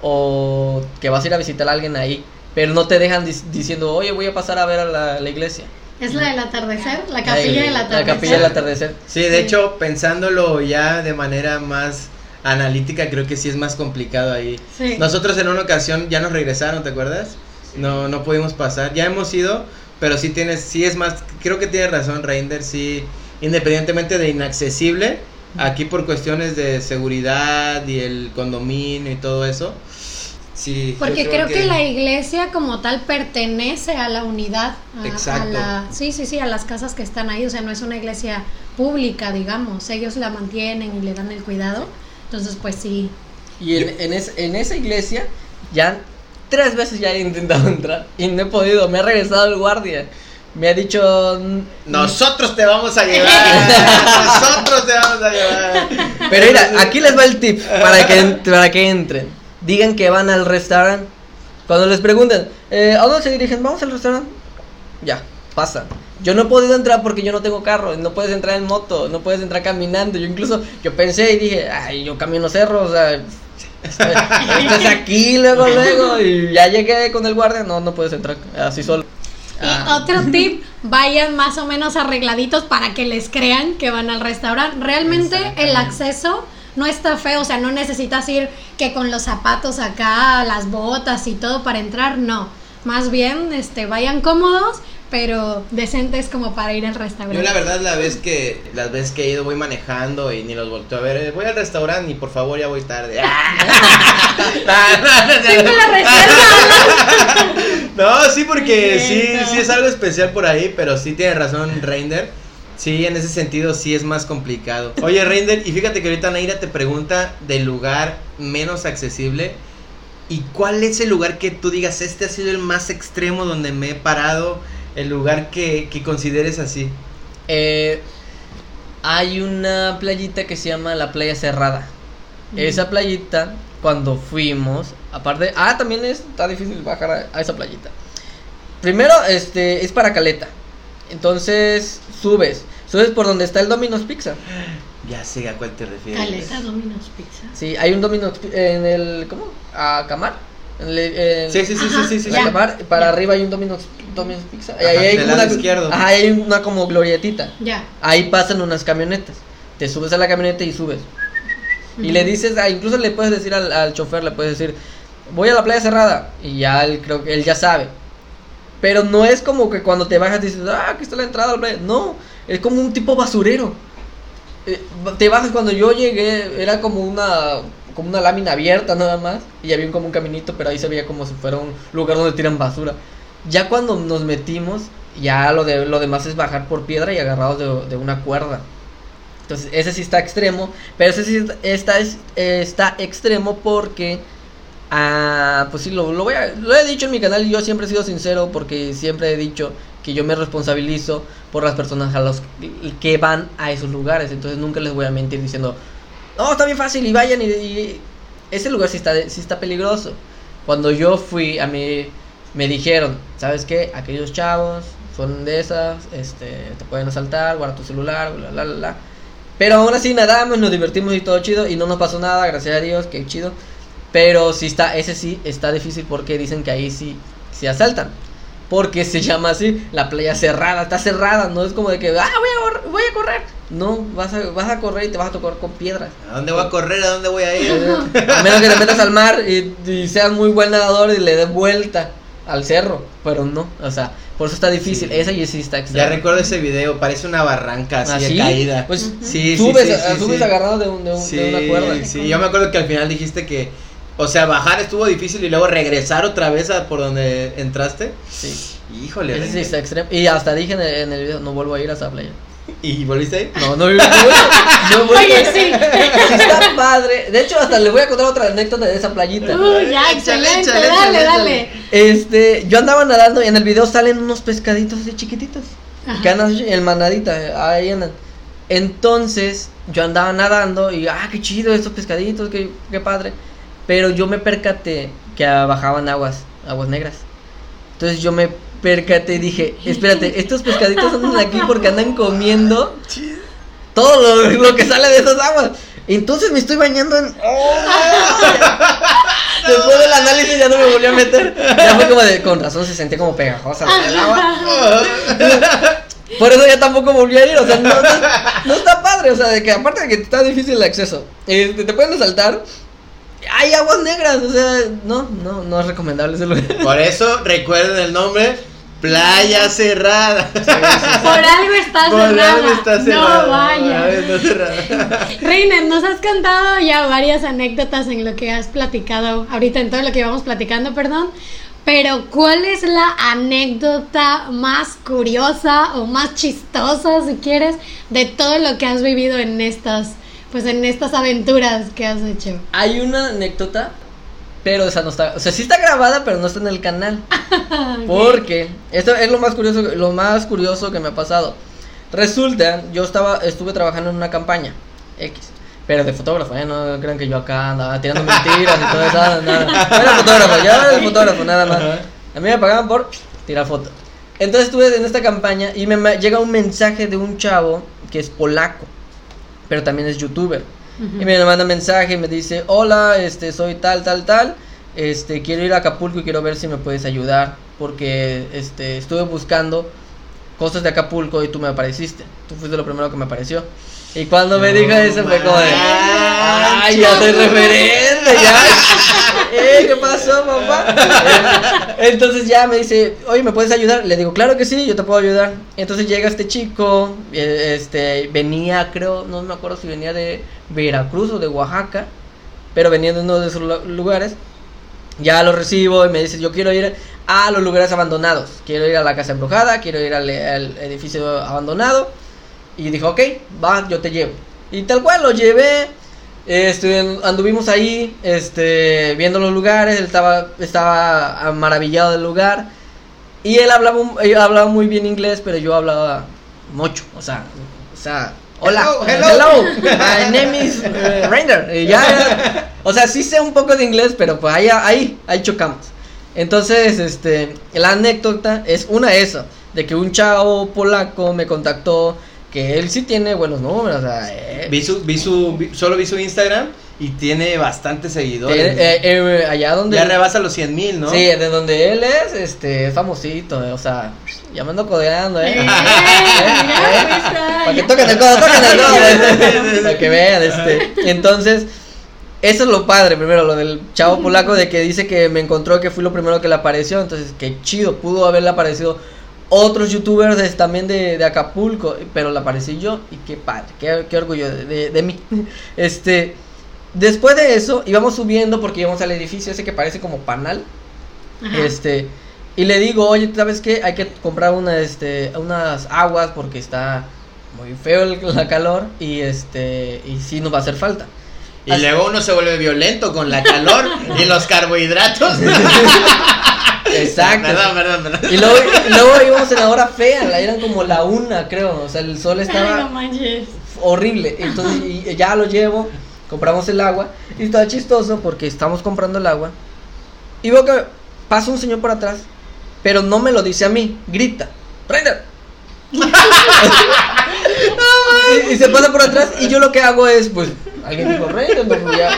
o que vas a ir a visitar a alguien ahí. Pero no te dejan dis- diciendo, oye, voy a pasar a ver a la, la iglesia. Es la del atardecer, la capilla del atardecer. La capilla del atardecer. Sí, de hecho, pensándolo ya de manera más analítica, creo que sí es más complicado ahí. Sí. Nosotros en una ocasión ya nos regresaron, ¿te acuerdas? No, no pudimos pasar. Ya hemos ido, pero sí tienes, sí es más, creo que tienes razón, Reinder, sí, independientemente de inaccesible, aquí por cuestiones de seguridad y el condominio y todo eso. Sí. Porque creo, que... la iglesia como tal pertenece a la unidad. a- a Exacto. la- sí, sí, sí, a las casas que están ahí. O sea, no es una iglesia pública, digamos. Ellos la mantienen y le dan el cuidado. Entonces, pues sí. Y en, en, es- en esa iglesia ya tres veces ya he intentado entrar y no he podido. Me ha regresado el guardia. Me ha dicho. "Mm, Nosotros te vamos a llevar. Nosotros te vamos a llevar. Pero mira, aquí les va el tip para que, para que entren. Digan que van al restaurante. Cuando les pregunten, eh, ¿a dónde se dirigen? Vamos al restaurante. Ya, pasa. Yo no he podido entrar porque yo no tengo carro. No puedes entrar en moto, no puedes entrar caminando. Yo incluso, yo pensé y dije, ay, yo camino cerros, o sea, estás aquí luego, luego. Y ya llegué con el guardia. No, no puedes entrar así solo. Y Ah. otro tip, vayan más o menos arregladitos para que les crean que van al restaurante. Realmente el acceso no está feo, o sea, no necesitas ir que con los zapatos acá, las botas y todo para entrar, no. Más bien, este, vayan cómodos, pero decentes como para ir al restaurante. Yo la verdad la vez que las veces que he ido voy manejando y ni los volteo a ver, eh, voy al restaurante y por favor ya voy tarde. No, sí porque sí, sí es algo especial por ahí, pero sí tiene razón Reinder. Sí, en ese sentido sí es más complicado. Oye, Reinder, y fíjate que ahorita Naira te pregunta del lugar menos accesible. ¿Y cuál es el lugar que tú digas, este ha sido el más extremo donde me he parado? El lugar que, que consideres así. Eh, hay una playita que se llama la playa cerrada. Esa playita, cuando fuimos, aparte, ah, también es, está difícil bajar a, a esa playita. Primero, este, es para caleta. Entonces, subes, subes por donde está el Domino's Pizza. Ya sé a cuál te refieres. Caleta Domino's Pizza. Sí, hay un Domino's en el. ¿Cómo? A Camar. El- Sí, sí, sí, sí, Ajá, sí, sí. ya. para arriba hay un Domino's, Domino's Pizza. Ajá, ahí hay del como lado una, izquierdo. Ajá, ahí hay una como glorietita. Ya. Ahí pasan unas camionetas. Te subes a la camioneta y subes. Y le dices, ah, incluso le puedes decir al, al chofer, le puedes decir, voy a la playa cerrada. Y ya él creo que él ya sabe. Pero no es como que cuando te bajas dices, ah, aquí está la entrada a la playa. No, es como un tipo basurero. Eh, te bajas cuando yo llegué, era como una como una lámina abierta nada más. Y había como un caminito, pero ahí se veía como si fuera un lugar donde tiran basura. Ya cuando nos metimos, ya lo, de, lo demás es bajar por piedra y agarrados de, una cuerda. Entonces, ese sí está extremo, pero ese sí está, es- está extremo porque, ah, pues sí, lo, lo, voy a- lo he dicho en mi canal yo siempre he sido sincero porque siempre he dicho que yo me responsabilizo por las personas a los que van a esos lugares, entonces nunca les voy a mentir diciendo, no, está bien fácil y vayan y, y ese lugar sí está, sí está peligroso. Cuando yo fui, a mí me dijeron, ¿sabes qué? Aquellos chavos son de esas, este, te pueden asaltar, guarda tu celular, bla, bla, bla, bla. Pero aún así nadamos, nos divertimos y todo chido y no nos pasó nada, gracias a Dios, qué chido. Pero sí está, ese sí está difícil porque dicen que ahí sí se asaltan. Porque se llama así, la playa cerrada, está cerrada, no es como de que, ah, voy a, voy a correr. No, vas a, vas a correr y te vas a tocar con piedras. ¿A dónde voy a correr? ¿A dónde voy a ir? A menos que te metas al mar y, y seas muy buen nadador y le des vuelta al cerro. Pero no, o sea, por eso está difícil. Sí. Esa y sí está Ya extrema. recuerdo ese video, parece una barranca así ¿Ah, de sí? caída. Pues Sí, sí, subes, sí, a- sí, subes sí. agarrado de, un- de un- Sí, de una cuerda. sí, yo me acuerdo que al final dijiste que, o sea, bajar estuvo difícil y luego regresar otra vez a por donde entraste. Sí. Híjole, Ese sí está extremo. Y hasta dije en el, en el video, no vuelvo a ir a esa playa. ¿Y volviste ahí? No, no, no, no Oye, sí. Sí está padre. De hecho, hasta les voy a contar otra anécdota de esa playita. Uy, ya, excelente, échale, dale, échale, dale. Este, yo andaba nadando y en el video salen unos pescaditos así chiquititos. Ajá. Que andan en manadita, ahí andan. Entonces, yo andaba nadando y, ah, qué chido estos pescaditos, qué, qué padre. Pero yo me percaté que bajaban aguas, aguas negras. Entonces yo me percaté y dije, espérate, estos pescaditos andan aquí porque andan comiendo todo lo, lo que sale de esas aguas. Entonces me estoy bañando en... Después del análisis ya no me volví a meter. Ya fue como de, con razón se sentía como pegajosa el agua. Por eso ya tampoco volví a ir, o sea, no, no, no está padre, o sea, de que aparte de que está difícil el acceso, este, te pueden asaltar, hay aguas negras, o sea, no, no, no es recomendable ese lugar. Por eso recuerden el nombre, Playa Cerrada. Por algo está Por cerrada. algo está cerrada. No vaya. Por algo está cerrada. Reiner, nos has contado ya varias anécdotas en lo que has platicado, ahorita en todo lo que íbamos platicando, perdón. Pero, ¿cuál es la anécdota más curiosa o más chistosa, si quieres, de todo lo que has vivido en estas, pues en estas aventuras que has hecho? Hay una anécdota, pero esa no está, o sea, sí está grabada, pero no está en el canal. Porque esto es lo más curioso, lo más curioso que me ha pasado. Resulta, yo estaba, estuve trabajando en una campaña X, pero de fotógrafo, ¿eh? No crean que yo acá andaba tirando mentiras y todo eso, nada. No era fotógrafo, yo era el fotógrafo, nada más. A mí me pagaban por tirar fotos. Entonces estuve en esta campaña y me llega un mensaje de un chavo que es polaco, pero también es youtuber. Y me manda mensaje y me dice, hola, este, soy tal, tal, tal, este, quiero ir a Acapulco y quiero ver si me puedes ayudar, porque, este, estuve buscando cosas de Acapulco y tú me apareciste, tú fuiste lo primero que me apareció. Y cuando me dijo eso fue como de, ay, ya soy referente, ya. Eh, ¿qué pasó, papá? Entonces ya me dice, oye, ¿me puedes ayudar? Le digo, claro que sí, yo te puedo ayudar. Entonces llega este chico, eh, este, venía, creo, no me acuerdo si venía de Veracruz o de Oaxaca, pero venía de uno de esos lu- lugares. Ya lo recibo y me dice, yo quiero ir a los lugares abandonados. Quiero ir a la casa embrujada, quiero ir al, al edificio abandonado. Y dijo, ok, va, yo te llevo. Y tal cual, lo llevé. Este, anduvimos ahí, este, viendo los lugares, él estaba, estaba maravillado del lugar. Y él hablaba, él hablaba muy bien inglés, pero yo hablaba mucho, o sea, o sea, hola, Hello, hello, hello. my name is eh, Rainer. Y ya, o sea, sí sé un poco de inglés, pero pues ahí, ahí, ahí chocamos. Entonces, este, la anécdota es una eso, de que un chavo polaco me contactó que él sí tiene buenos números, o sea, eh, Vi su, vi su, vi- solo vi su Instagram y tiene bastantes seguidores. eh, eh, eh, allá donde ya rebasa los 100 mil, ¿no? Sí, de donde él es, este, es famosito, eh, o sea, ya me ando codeando, eh. Para que toquen el codo, toquen el codo, para que vean, este. Entonces, eso es lo padre, primero, lo del chavo polaco de que dice que me encontró que fui lo primero que le apareció, entonces, qué chido, pudo haberle aparecido otros youtubers de- también de, de Acapulco, pero le aparecí yo y qué padre, qué, qué orgullo de, de- de mí. Este, después de eso, íbamos subiendo porque íbamos al edificio ese que parece como panal. Ajá. Este, y le digo, oye, ¿sabes qué? Hay que comprar una, este, unas aguas porque está muy feo el- la calor y este, y sí nos va a hacer falta. Y luego uno se vuelve violento con la calor y los carbohidratos. Exacto. Perdón, perdón, perdón. Y luego, íbamos en la hora fea, la- eran como la una, creo. O sea, el sol Ay, no estaba manches. horrible. Entonces y ya lo llevo, compramos el agua. Y estaba chistoso porque estamos comprando el agua. Y veo que pasa un señor por atrás, pero no me lo dice a mí, grita, ¡Render! y, y se pasa por atrás y yo lo que hago es, pues, alguien dijo, no, pues, ya.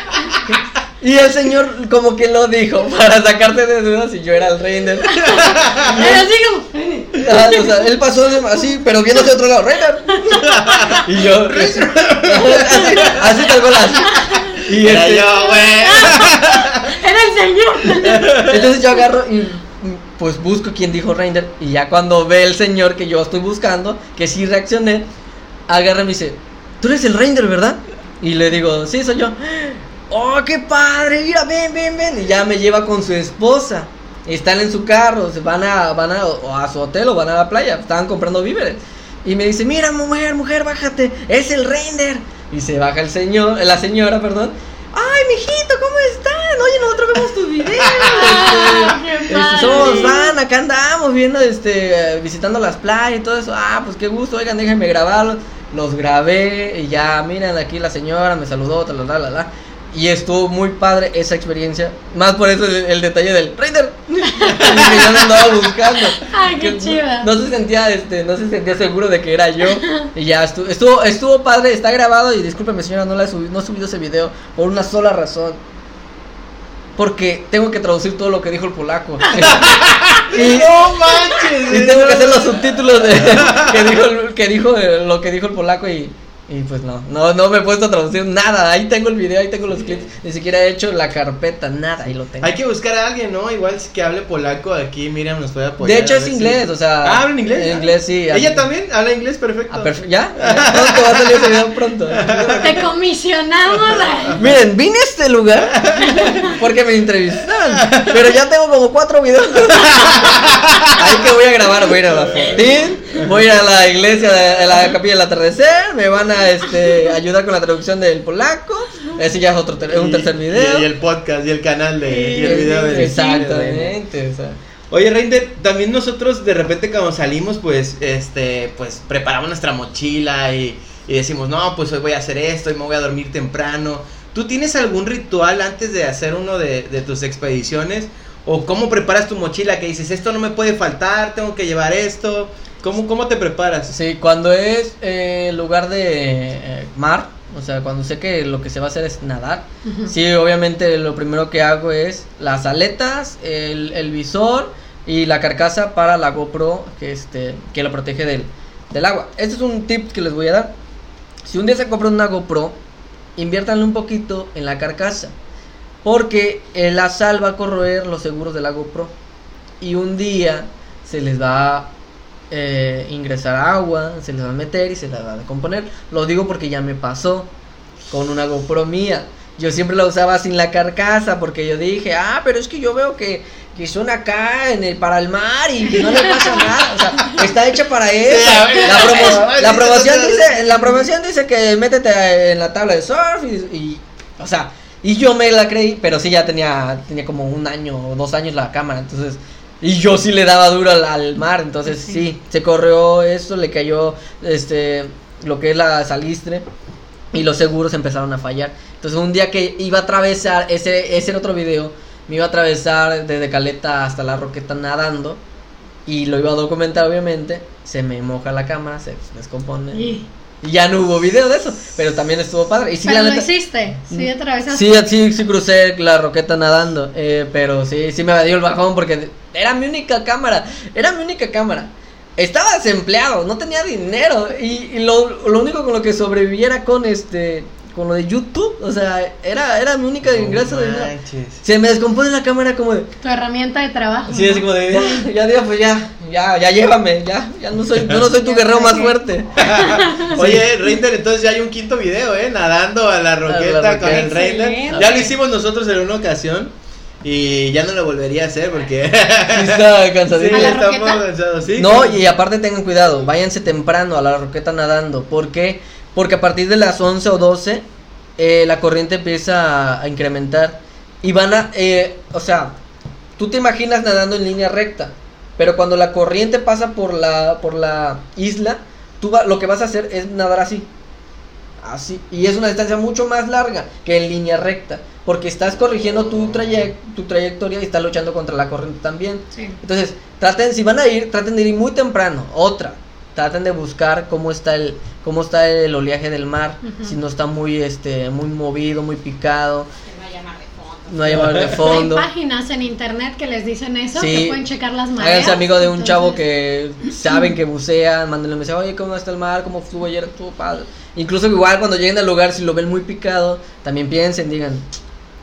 Y el señor como que lo dijo para sacarte de dudas si yo era el Render. Pero así como. Ah, o sea, él pasó así, pero viendo hacia otro lado, Render. Y yo, así, así tal cual así. Y Era este, yo, güey. Era el señor. entonces yo agarro y pues busco quién dijo Render. Y ya cuando ve el señor que yo estoy buscando, que sí reaccioné, agarra y me dice, tú eres el Render, ¿verdad? Y le digo, sí, soy yo. Oh, qué padre, mira, ven, ven, ven. Y ya me lleva con su esposa. Están en su carro, se van a, van a, o a su hotel o van a la playa. Estaban comprando víveres. Y me dice, mira, mujer, mujer, bájate. Es el render. Y se baja el señor, la señora, perdón. Ay, mijito, ¿cómo están? Oye, nosotros vemos tus videos. Este, padre. somos fan, acá andamos viendo, este, visitando las playas y todo eso. Ah, pues qué gusto, oigan, déjenme grabarlos. Los grabé y ya, miren, aquí la señora me saludó, tal, tal, tal, tal. Y estuvo muy padre esa experiencia. Más por eso el, el detalle del Raider. que yo no andaba buscando. Ay, qué no se sentía, este, no se sentía seguro de que era yo. Y ya estuvo, estuvo, estuvo padre, está grabado. Y discúlpeme señora, no la he subido, no he subido ese video por una sola razón. Porque tengo que traducir todo lo que dijo el polaco. y, No manches. y tengo que hacer los subtítulos de que dijo, que dijo eh, lo que dijo el polaco y, y pues no, no, no me he puesto a traducir nada. Ahí tengo el video, ahí tengo los clips. Ni siquiera he hecho la carpeta, nada, ahí lo tengo. Hay que buscar a alguien, ¿no? Igual si que hable polaco aquí, Miriam nos puede apoyar. de hecho es si- inglés, o sea. Ah, ¿habla en inglés? En inglés sí. Ella también habla inglés perfecto. Ah, perfe- ¿Ya? ¿Ya? Pronto va a salir ese video pronto. Te comisionamos. a- Miren, vine a este lugar porque me entrevistaron. Pero ya tengo como cuatro videos. Ahí que voy a grabar, voy a ir a la Fortín, voy a ir a la iglesia de a la capilla del atardecer, me van a este ayudar con la traducción del polaco. Ese ya es otro ter- es un Y- tercer video. Y, y el podcast y el canal de. y el video de. Exactamente. o sea. Oye, Reinder, también nosotros de repente cuando salimos, pues, este, pues preparamos nuestra mochila y, y decimos, no, pues hoy voy a hacer esto y me voy a dormir temprano. ¿Tú tienes algún ritual antes de hacer uno de, de tus expediciones? ¿O cómo preparas tu mochila? Que dices, esto no me puede faltar, tengo que llevar esto. ¿Cómo, cómo te preparas? Sí, cuando es eh, lugar de eh, mar, o sea, cuando sé que lo que se va a hacer es nadar, sí, obviamente lo primero que hago es las aletas, el, el visor y la carcasa para la GoPro que, este, que lo protege del, del agua. Este es un tip que les voy a dar. Si un día se compran una GoPro, inviértanle un poquito en la carcasa. Porque eh, la sal va a corroer los seguros de la GoPro. Y un día se les va a eh, ingresar agua, se les va a meter y se les va a descomponer. Lo digo porque ya me pasó con una GoPro mía. Yo siempre la usaba sin la carcasa porque yo dije, ah, pero es que yo veo que, que son acá en el, para el mar y que no le pasa nada. O sea, está hecha para eso. La, promo- la promoción dice, la promoción dice que métete en la tabla de surf y, y, o sea, y yo me la creí, pero sí ya tenía, tenía como un año o dos años la cámara, entonces, y yo sí le daba duro al, al mar, entonces Sí. sí, se corrió esto, le cayó, este, lo que es la salistre, y los seguros empezaron a fallar. Entonces un día que iba a atravesar, ese, ese era otro video, me iba a atravesar desde Caleta hasta la Roqueta nadando, y lo iba a documentar obviamente, se me moja la cámara, se descompone. Y- Y ya no hubo video de eso, pero también estuvo padre. Y sí, pero la lo neta- hiciste, sí atravesaste. Sí, sí, sí crucé la roqueta nadando, eh, pero sí, sí me dio el bajón porque era mi única cámara, era mi única cámara. Estaba desempleado, no tenía dinero y, y lo, lo único con lo que sobreviviera con este, con lo de YouTube, o sea, era, era mi única ingreso de dinero. Se me descompone la cámara como de, Tu herramienta de trabajo. sí, así como de, ya, ya, Dios, pues ya, ya, ya llévame, ya, ya no soy, yo no soy tu guerrero más fuerte. Oye, Reinder, entonces ya hay un quinto video, ¿eh? Nadando a la roqueta roqueta. con el. Excelente. Ya lo hicimos nosotros en una ocasión y ya no lo volvería a hacer porque... Sí, estaba sí, cansadito. ¿A la está cansado, ¿sí? No, y aparte tengan cuidado, váyanse temprano a la roqueta nadando. ¿Por qué? Porque a partir de las 11 o 12 eh, la corriente empieza a, a incrementar. Y van a, eh, o sea, tú te imaginas nadando en línea recta, pero cuando la corriente pasa por la, por la isla, tú va- lo que vas a hacer es nadar así. Así, y es una distancia mucho más larga que en línea recta, porque estás corrigiendo tu, trayec- tu trayectoria y estás luchando contra la corriente también. Sí. Entonces, traten, si van a ir, traten de ir muy temprano. Otra, traten de buscar cómo está el, cómo está el oleaje del mar, Ujú. si no está muy, este, muy movido, muy picado, no haya mar de fondo. hay Hay páginas en internet que les dicen eso, Sí. que pueden checar las mareas. Háganse amigo de un entonces- chavo que saben que bucean, mándenle un mensaje, oye, ¿cómo está el mar? ¿Cómo estuvo ayer? Estuvo padre. Incluso igual cuando lleguen al lugar, si lo ven muy picado, también piensen, digan,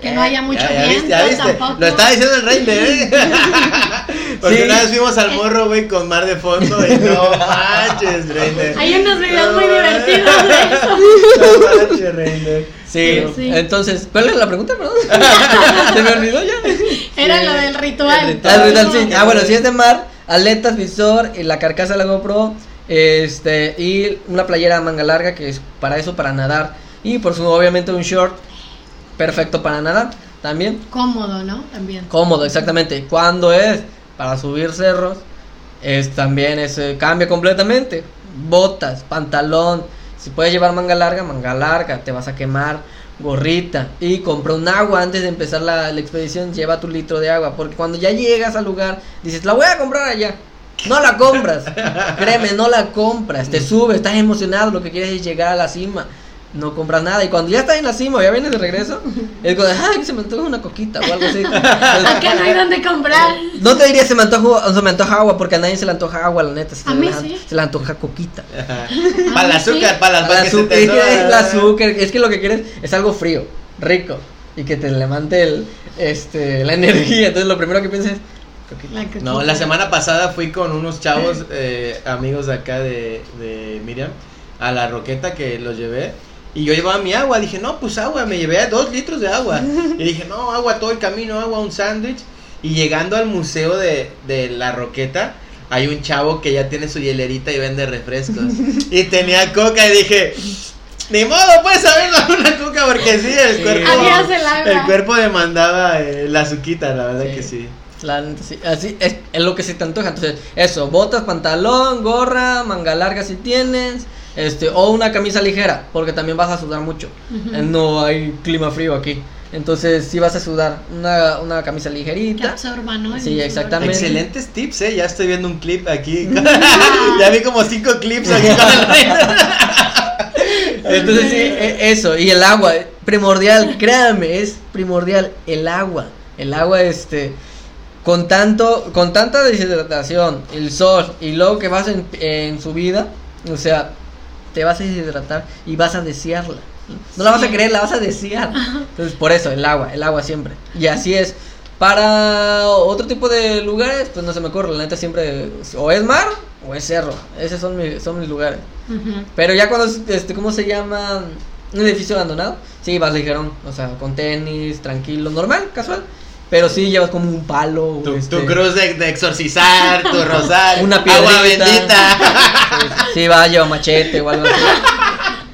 Que no haya mucho ya, ya viento viste, ya viste. tampoco. Lo estaba diciendo el Reinder, ¿eh? Porque Sí. una vez fuimos al morro, güey, con mar de fondo y no manches, Reinder. Hay unos videos No muy divertidos de eso. No manches, Reinder. sí. Sí. Entonces, ¿cuál es la pregunta, perdón? Se me olvidó ya. Era Sí. lo del ritual. El Ah, ritual. ritual, sí. Ah, bueno, si es de mar, aletas, visor, y la carcasa de la GoPro, este, y una playera manga larga que es para eso, para nadar. Y por su, obviamente un short perfecto para nadar también. Cómodo, ¿no? También. Cómodo, exactamente. Cuando es para subir cerros, es también es, cambia completamente. Botas, pantalón. Si puedes llevar manga larga, manga larga, te vas a quemar. Gorrita y compra un agua antes de empezar la, la expedición. Lleva tu litro de agua. Porque cuando ya llegas al lugar, dices, la voy a comprar allá. No la compras. Créeme, no la compras. Te subes, estás emocionado. Lo que quieres es llegar a la cima. No compras nada. Y cuando ya estás en la cima, ya vienes de regreso. Es como, ay, se me antoja una coquita o algo así. Acá no hay donde comprar. No te diría se me antoja, se me antoja agua, porque a nadie se le antoja agua, la neta. Se, A le, mí antoja- sí. se le antoja coquita. Para el sí. azúcar, para las para azúcar, es el azúcar, es que lo que quieres es algo frío, rico, y que te levante el, este, la energía. Entonces lo primero que piensas es No, la semana pasada fui con unos chavos, eh, amigos de acá de, de Miriam, a la roqueta que los llevé. Y yo llevaba mi agua, dije, no, pues agua, me llevé dos litros de agua. Y dije, no, agua todo el camino, agua, un sándwich. Y llegando al museo de, de la roqueta, hay un chavo que ya tiene su hielerita y vende refrescos. y tenía coca y dije, ni modo, puedes abrirlo una coca porque sí, el cuerpo, Adiós el agua. el cuerpo demandaba eh, la azuquita, la verdad Sí. que sí. La neta, sí, así es, es lo que se te antoja. Entonces, eso, botas, pantalón, gorra, manga larga si tienes, este, o una camisa ligera, porque también vas a sudar mucho. Eh, No hay clima frío aquí. Entonces, sí vas a sudar. Una, una camisa Que ligerita. absorba, ¿no? El Sí, exactamente. Excelentes tips, eh. Ya estoy viendo un clip aquí. ya vi como cinco clips aquí con el. Entonces, sí, e- eso. Y el agua, primordial, créanme, es primordial. El agua. El agua, este. Con tanto, con tanta deshidratación, el sol, y luego que vas en, en subida, o sea, te vas a deshidratar y vas a desearla. No la vas a querer, la vas a desear. Entonces, por eso, el agua, el agua siempre. Y así es. Para otro tipo de lugares, pues no se me ocurre. La neta siempre, o es mar o es cerro. Esos son, mi- son mis lugares. Pero ya cuando es, este, ¿cómo se llama? Un edificio abandonado, sí, vas ligerón, o sea, con tenis, tranquilo, normal, casual. Pero sí llevas como un palo. Tu, este, tu cruz de, de exorcizar, tu rosario, Una agua piedrita. bendita. Sí, va, lleva machete o algo así.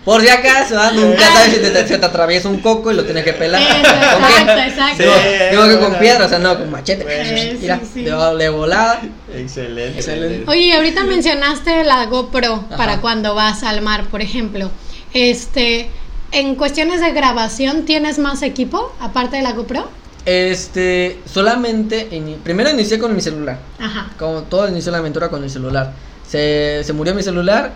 Por si acaso, ¿ah? nunca sabes si te, te- se te atraviesa un coco y lo tienes que pelar. Eso, ¿Con qué? exacto, exacto. Digo, Sí, digo que con piedra, o sea, no, con machete. Eh, Mira, sí, sí. de doble volada. Excelente. Excelente. Oye, ahorita mencionaste la GoPro para cuando vas al mar, por ejemplo. Este, en cuestiones de grabación, ¿tienes más equipo aparte de la GoPro? Este, solamente, ini- primero inicié con mi celular. Ajá. Como todo inició la aventura con el celular. Se, se murió mi celular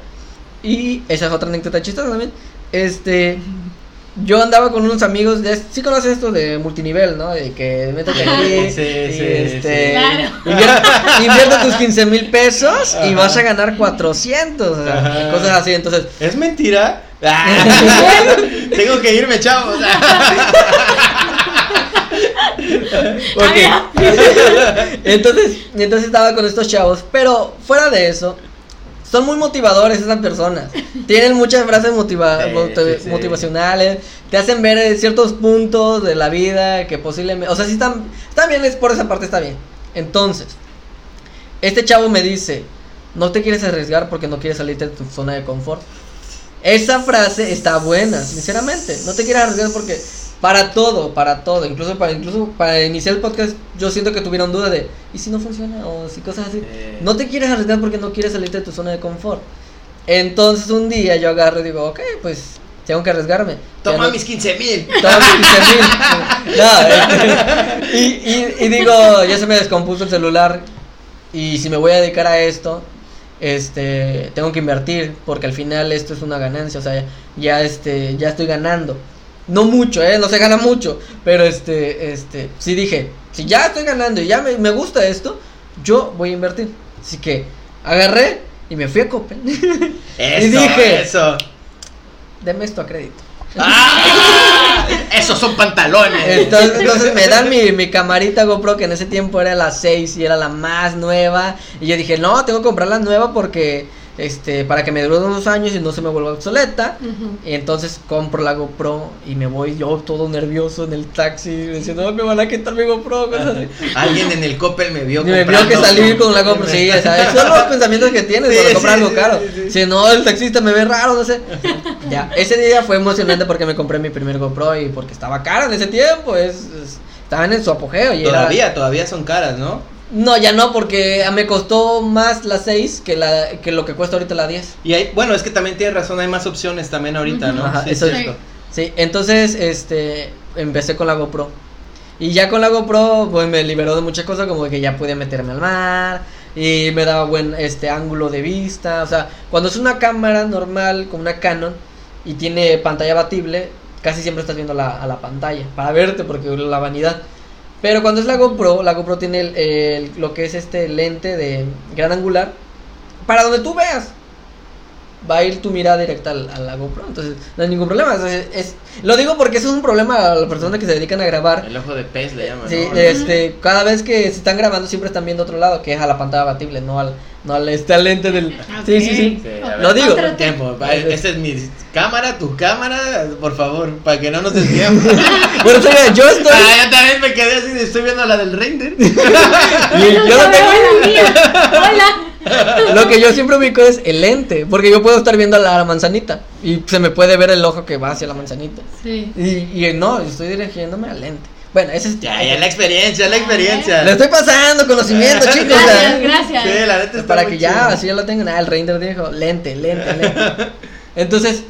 y esa es otra anécdota chistosa también. Este, yo andaba con unos amigos, de, sí conoces esto de multinivel, ¿no? De que métete aquí, Sí, y sí, este, sí. Claro. invierte, invierte tus 15 mil pesos y vas a ganar 400, o sea, cosas así. Entonces, ¿Es mentira? Ah, Tengo que irme, chavos. Entonces, entonces estaba con estos chavos, pero fuera de eso, son muy motivadores esas personas. Tienen muchas frases motiva- Sí, motiv- sí, sí. motivacionales, te hacen ver eh, ciertos puntos de la vida que posiblemente, o sea, si están, están bien, es por esa parte está bien. Entonces, este chavo me dice, no te quieres arriesgar porque no quieres salirte de tu zona de confort. Esa frase está buena, sinceramente. No te quieres arriesgar porque para todo, para todo, incluso para incluso para iniciar el podcast, yo siento que tuvieron duda de ¿y si no funciona? o si cosas así. Eh. No te quieres arriesgar porque no quieres salirte de tu zona de confort. Entonces un día yo agarro y digo, ok, pues tengo que arriesgarme. Toma no- mis 15 mil. Toma mis 15,000. No, este, y, y, y digo, ya se me descompuso el celular. Y si me voy a dedicar a esto, este, tengo que invertir. Porque al final esto es una ganancia. O sea, ya, este, ya estoy ganando. No mucho, eh, no se gana mucho. Pero este, este, sí dije, si ya estoy ganando y ya me, me gusta esto, yo voy a invertir. Así que agarré y me fui a Coppel. Eso, Y dije- eso. Deme esto a crédito. ¡Ah! Esos son pantalones. Entonces, entonces me dan mi, mi camarita GoPro que en ese tiempo era la 6 y era la más nueva. Y yo dije, no, tengo que comprar la nueva porque este para que me dure unos años y no se me vuelva obsoleta. Y entonces compro la GoPro y me voy yo todo nervioso en el taxi diciendo, no, me van a quitar mi GoPro. cosas así. Alguien en el Coppel me vio Y me vio que salí con la GoPro, sí, ¿sabes? Son los pensamientos que tienes Sí, cuando compras sí, algo sí, caro. sí, sí. Si no, el taxista me ve raro, no sé. Ya, ese día fue emocionante porque me compré mi primer GoPro y porque estaba cara en ese tiempo, es, es- estaban en su apogeo y era- Todavía, todavía son caras, ¿no? No, ya no, porque me costó más la 6 que, la, que lo que cuesta ahorita la 10. Y hay, bueno, es que también tienes razón, hay más opciones también ahorita, ¿no? Ajá, Sí, eso es cierto. Sí, entonces, este, empecé con la GoPro. Y ya con la GoPro, pues me liberó de muchas cosas, como que ya podía meterme al mar, y me daba buen, este, ángulo de vista, o sea, cuando es una cámara normal, como una Canon, y tiene pantalla abatible, casi siempre estás viendo la, a la pantalla, para verte, porque la vanidad. Pero cuando es la GoPro, la GoPro tiene el- el- lo que es este lente de gran angular, para donde tú veas va a ir tu mirada directa al- a la GoPro, entonces no hay ningún problema. Entonces, es, lo digo porque eso es un problema a las personas que se dedican a grabar. El ojo de pez le llaman. Sí, ¿no? este, cada vez que se están grabando siempre están viendo otro lado, que es a la pantalla abatible, no al, no al este, al lente del. Sí, sí, sí. Sí, a ver, Lo digo. Tiempo, va, esta es mi cámara, tu cámara, por favor, para que no nos desviemos. Bueno, o sea, yo estoy. ah, yo también me quedé así, de, estoy viendo la del render. y yo no tengo- Hola, mía. Hola. Lo que yo siempre ubico es el lente, porque yo puedo estar viendo la, la manzanita y se me puede ver el ojo que va hacia la manzanita. Sí. Y, y no, estoy dirigiéndome al lente. Bueno, ese es. Ya, ya la experiencia, la experiencia. Le estoy pasando conocimiento, chicos. o sea, Gracias, gracias. Sí, la neta está para que ya, chido. así ya lo tengan. Ah, el render dijo, lente, lente, lente. Entonces,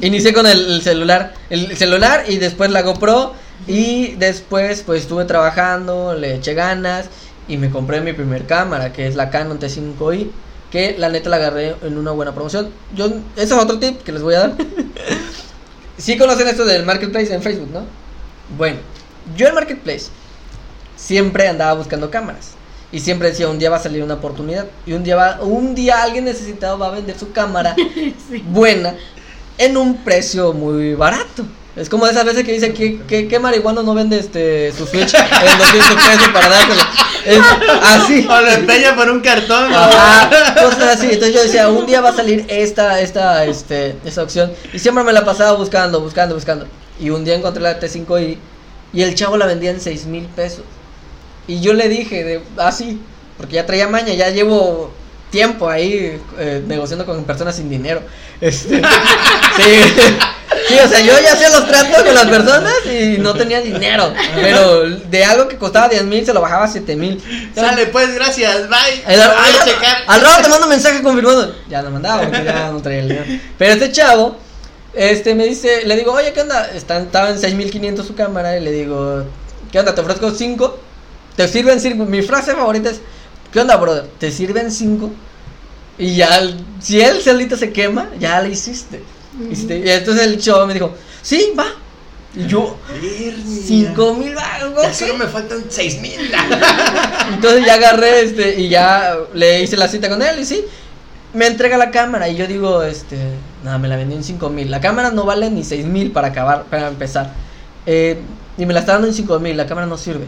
inicié con el, el celular, el celular y después la GoPro y después pues estuve trabajando, le eché ganas y me compré mi primer cámara, que es la Canon T5i, que la neta la agarré en una buena promoción. Yo, ese es otro tip que les voy a dar. sí conocen esto del marketplace en Facebook, ¿no? Bueno, yo en marketplace siempre andaba buscando cámaras. Y siempre decía, un día va a salir una oportunidad. Y un día va, un día alguien necesitado va a vender su cámara buena en un precio muy barato. Es como esas veces que dice que, que, que marihuano no vende este su Switch en 200 pesos para dárselo. Es así. O lo empeña por un cartón. Ajá, cosas así. Entonces yo decía, un día va a salir esta, esta, este, esta opción. Y siempre me la pasaba buscando, buscando, buscando. Y un día encontré la T5i y el chavo la vendía en 6 mil pesos. Y yo le dije, de, así, porque ya traía maña, ya llevo tiempo ahí eh, negociando con personas sin dinero. Este, sí, sí, o sea, yo ya hacía los tratos con las personas y no tenía dinero. Pero de algo que costaba 10 mil se lo bajaba a 7 mil. Sale pues, gracias, bye. Al, al- rato te mando un mensaje confirmando. Ya no mandaba porque ya no traía el dinero. Pero este chavo, este me dice, le digo, oye, ¿qué onda? Está, estaba en 6500 su cámara y le digo, ¿qué onda? Te ofrezco cinco. Te sirven cinco. Mi frase favorita es, ¿qué onda, brother? Te sirven cinco. Y ya, si él solito se quema, ya le hiciste. Y si te- y entonces el chavo me dijo, sí, va. Y yo, cinco mil baros, Ya solo me faltan seis mil. Entonces ya agarré este y ya le hice la cita con él y sí. Me entrega la cámara y yo digo, este, nada, me la vendió en 5 mil. La cámara no vale ni 6 mil para acabar, para empezar. Eh, y me la está dando en 5 mil, la cámara no sirve.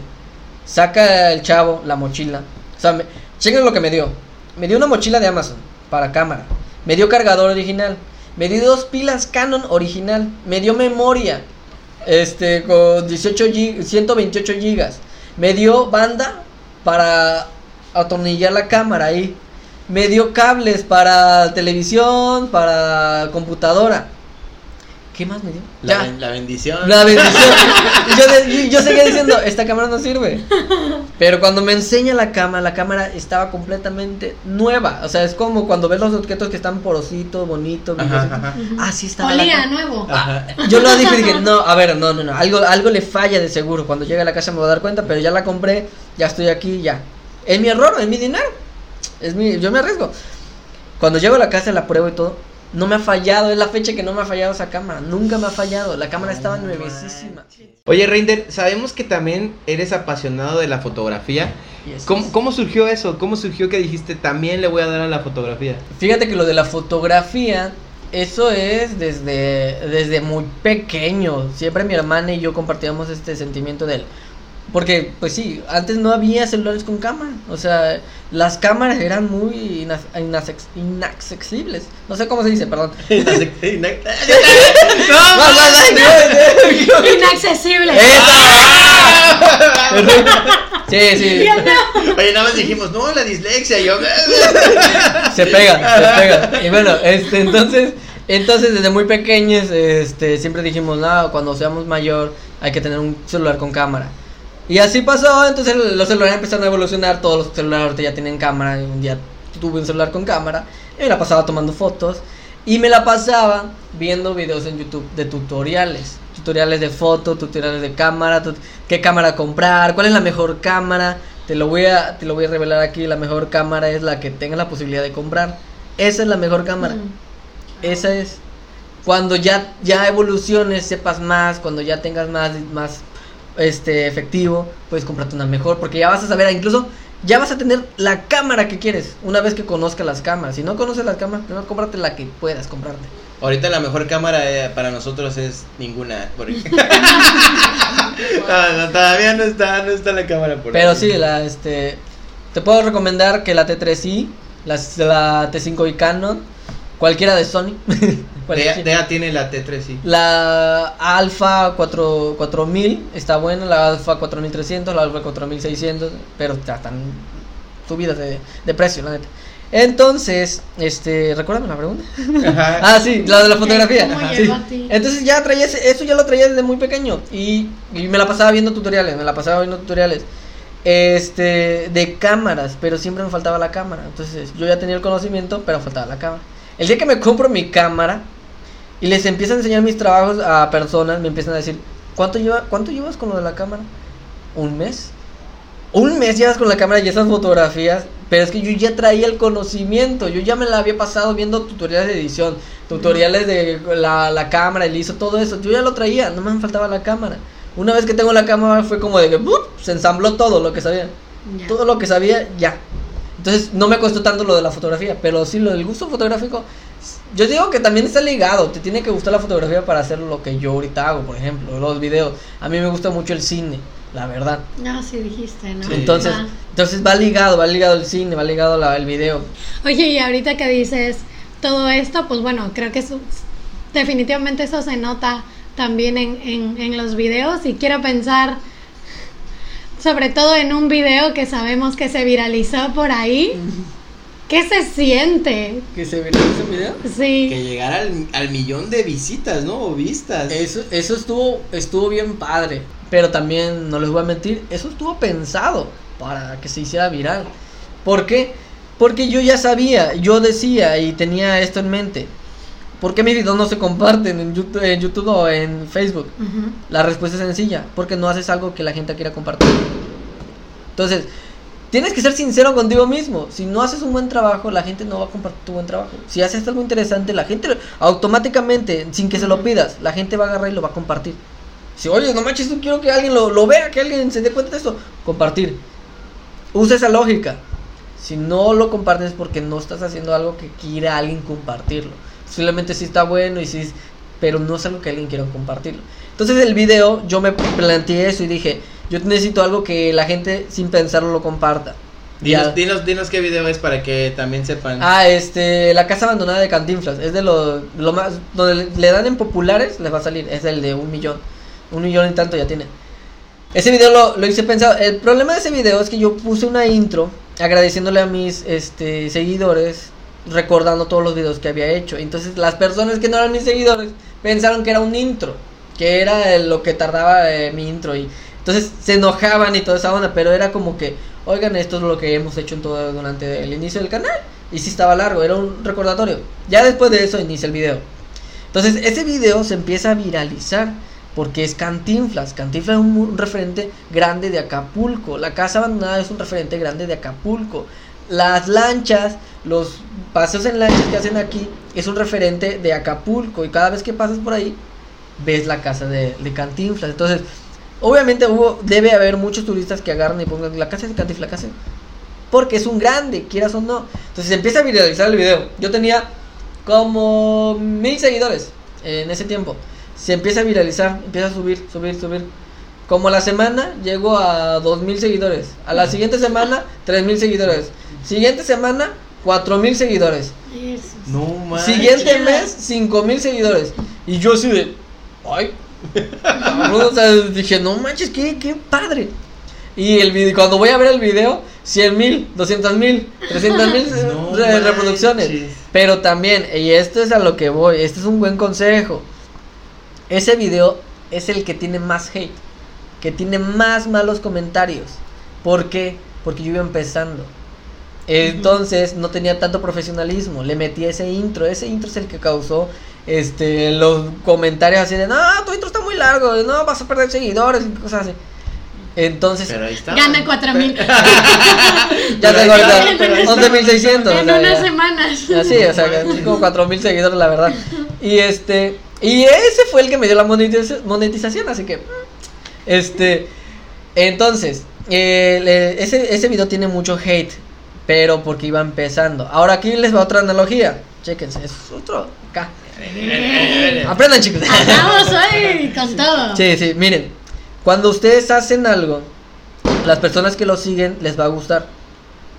Saca el chavo la mochila. O sea, me, chequen lo que me dio. Me dio una mochila de Amazon para cámara. Me dio cargador original. Me dio dos pilas Canon original. Me dio memoria. Este, con 18 gig- 128 gigas. Me dio banda para atornillar la cámara ahí. Me dio cables para televisión, para computadora. ¿Qué más me dio? La, Ya. ben- la bendición. La bendición. Yo, yo seguía diciendo, esta cámara no sirve. Pero cuando me enseña la cámara, la cámara estaba completamente nueva. O sea, es como cuando ves los objetos que están porositos, bonitos, Ajá, ajá. Así estaba. la Olía nuevo. Ajá. Yo lo dije y dije, no, a ver, no, no, no, algo, algo le falla de seguro. Cuando llegue a la casa me voy a dar cuenta, pero ya la compré, ya estoy aquí, ya. Es mi error, es mi dinero. Es mi, yo me arriesgo. Cuando llego a la casa la pruebo y todo, no me ha fallado, es la fecha que no me ha fallado esa cámara, nunca me ha fallado, la cámara estaba nuevecísima. Oye, Reinder, sabemos que también eres apasionado de la fotografía. Yes. ¿Cómo, cómo surgió eso? ¿Cómo surgió que dijiste también le voy a dar a la fotografía? Fíjate que lo de la fotografía, eso es desde, desde muy pequeño. Siempre mi hermana y yo compartíamos este sentimiento de él. Porque, pues sí, antes no había celulares con cámara. O sea, las cámaras eran muy inaccesibles. No sé cómo se dice, perdón. Inaccesible. ¡Esa! Sí, sí. Oye, nada más dijimos, no, la dislexia. Yo, se pega, se pega. Y bueno, este, entonces, entonces desde muy pequeños, este, siempre dijimos, no, cuando seamos mayor hay que tener un celular con cámara. Y así pasó, entonces los celulares empezaron a evolucionar, todos los celulares ya tienen cámara, y un día tuve un celular con cámara, y me la pasaba tomando fotos, y me la pasaba viendo videos en YouTube de tutoriales, tutoriales de foto, tutoriales de cámara, tut- qué cámara comprar, cuál es la mejor cámara, te lo voy a, te lo voy a revelar aquí, la mejor cámara es la que tenga la posibilidad de comprar, esa es la mejor cámara. Mm. Esa es. Cuando ya, ya evoluciones, sepas más, cuando ya tengas más, más este efectivo, puedes comprarte una mejor, porque ya vas a saber, incluso ya vas a tener la cámara que quieres, una vez que conozcas las cámaras. Si no conoces las cámaras, primero cómprate la que puedas comprarte. Ahorita la mejor cámara eh, para nosotros es ninguna. porque- no, no, todavía no está, no está la cámara por Pero ahí. sí, la este te puedo recomendar que la T3i, la, la T5i Canon, cualquiera de Sony. Dea, Dea tiene la T3, sí. La Alpha 4, 4000 está buena, la Alpha 4300, la Alpha 4600, pero ya están subidas de, de precio, la neta. Entonces, este, recuérdame la pregunta. Ajá. Ah, sí, la de la fotografía. ¿Cómo Ajá, llegó sí. Entonces ya traía ese- eso ya lo traía desde muy pequeño y, y me la pasaba viendo tutoriales, me la pasaba viendo tutoriales. Este, de cámaras, pero siempre me faltaba la cámara. Entonces, yo ya tenía el conocimiento, pero faltaba la cámara. El día que me compro mi cámara y les empiezo a enseñar mis trabajos a personas, me empiezan a decir, ¿cuánto lleva cuánto llevas con lo de la cámara? ¿Un mes? Un mes llevas con la cámara y esas fotografías, pero es que yo ya traía el conocimiento, yo ya me la había pasado viendo tutoriales de edición, tutoriales de la, la cámara, el ISO, todo eso, yo ya lo traía, no me faltaba la cámara. Una vez que tengo la cámara fue como de que ¡bup! se ensambló todo lo que sabía, Ya. todo lo que sabía ya. Entonces no me costó tanto lo de la fotografía, pero sí lo del gusto fotográfico, yo digo que también está ligado, te tiene que gustar la fotografía para hacer lo que yo ahorita hago, por ejemplo, los videos. A mí me gusta mucho el cine, la verdad. No, sí dijiste, ¿no? Sí. Entonces, Ah. entonces va ligado, va ligado el cine, va ligado la- el video. Oye, y ahorita que dices todo esto, pues bueno, creo que eso, definitivamente eso se nota también en, en, en los videos y quiero pensar sobre todo en un video que sabemos que se viralizó por ahí. ¿Qué se siente? ¿Que se viralizó ese video? Sí. Que llegara al, al millón de visitas, ¿no? O vistas. Eso, eso estuvo, estuvo bien padre. Pero también, no les voy a mentir, eso estuvo pensado para que se hiciera viral. ¿Por qué? Porque yo ya sabía, yo decía y tenía esto en mente. ¿Por qué mis videos no se comparten en YouTube, en YouTube o en Facebook? La respuesta es sencilla, porque no haces algo que la gente quiera compartir. Entonces, tienes que ser sincero contigo mismo. Si no haces un buen trabajo, la gente no va a compartir tu buen trabajo. Si haces algo interesante, la gente automáticamente, sin que se lo pidas, la gente va a agarrar y lo va a compartir. Si, oye, no manches, yo quiero que alguien lo, lo vea, que alguien se dé cuenta de esto, compartir. Usa esa lógica. Si no lo compartes es porque no estás haciendo algo que quiera alguien compartirlo. Simplemente si está bueno y si pero no es algo que alguien quiera compartirlo. Entonces el video yo me planteé eso y dije, yo necesito algo que la gente sin pensarlo lo comparta. Dinos, dinos, dinos qué video es para que también sepan. Ah, este, la casa abandonada de Cantinflas, es de lo, lo más, donde le dan en populares, les va a salir, es el de un millón, un millón y tanto ya tiene. Ese video lo, lo hice pensado, el problema de ese video es que yo puse una intro agradeciéndole a mis, este, seguidores, recordando todos los videos que había hecho. Entonces las personas que no eran mis seguidores pensaron que era un intro, que era lo que tardaba eh, mi intro y entonces se enojaban y toda esa onda, pero era como que, oigan, esto es lo que hemos hecho en todo durante el inicio del canal. Y sí estaba largo, era un recordatorio. Ya después de eso inicia el video. Entonces ese video se empieza a viralizar porque es Cantinflas. Cantinflas es un referente grande de Acapulco. La casa abandonada es un referente grande de Acapulco. Las lanchas, los paseos en lanchas que hacen aquí es un referente de Acapulco. Y cada vez que pasas por ahí, ves la casa de, de Cantinflas. Entonces, obviamente hubo, debe haber muchos turistas que agarran y pongan la casa de Cantinflas, la casa. Porque es un grande, quieras o no. Entonces se empieza a viralizar el video. Yo tenía como mil seguidores en ese tiempo. Se empieza a viralizar, empieza a subir, subir, subir. Como a la semana llego a dos mil seguidores. A la siguiente semana, tres mil seguidores. Siguiente semana, cuatro mil seguidores. No manches. Siguiente mes, 5 mil seguidores. Y yo así de. ¡Ay! cabrón", o sea, dije, no manches, qué, qué padre. Y el video, cuando voy a ver el video, 100 mil, 200 mil, 300 mil No re- reproducciones. manches. Pero también, y esto es a lo que voy, este es un buen consejo. Ese video es el que tiene más hate, que tiene más malos comentarios. ¿Por qué? Porque yo iba empezando. Entonces no tenía tanto profesionalismo. Le metí ese intro. Ese intro es el que causó este los comentarios así de no, tu intro está muy largo, no vas a perder seguidores y cosas así. Entonces, Pero ahí está. Gana 4000 ya pero tengo ahorita está, pero ahí 11.600. en unas semanas. Así, o sea, como 4000 seguidores, la verdad. Y este, y ese fue el que me dio la monetiza- monetización, así que, este, entonces, eh, le- ese, ese video tiene mucho hate, pero porque iba empezando. Ahora aquí les va otra analogía, chéquense, es otro, acá. Aprendan, chicos. Vamos hoy con todo. Sí, sí, miren, cuando ustedes hacen algo, las personas que lo siguen les va a gustar.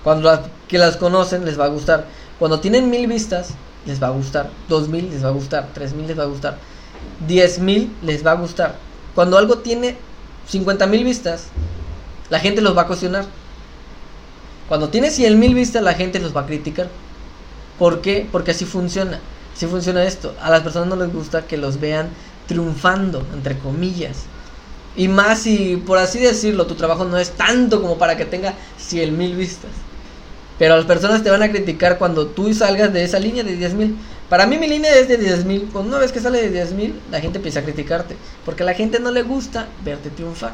Cuando las que las conocen les va a gustar. Cuando tienen mil vistas, les va a gustar. Dos mil les va a gustar. Tres mil les va a gustar. Diez mil les va a gustar. Cuando algo tiene cincuenta mil vistas, la gente los va a cuestionar. Cuando tiene cien mil vistas, la gente los va a criticar. ¿Por qué? Porque así funciona. Así funciona esto. A las personas no les gusta que los vean triunfando, entre comillas. Y más si, por así decirlo, tu trabajo no es tanto como para que tenga 100 mil vistas. Pero las personas te van a criticar cuando tú salgas de esa línea de 10 mil. Para mí mi línea es de 10 mil. Cuando una vez que sale de 10 mil, la gente empieza a criticarte. Porque a la gente no le gusta verte triunfar.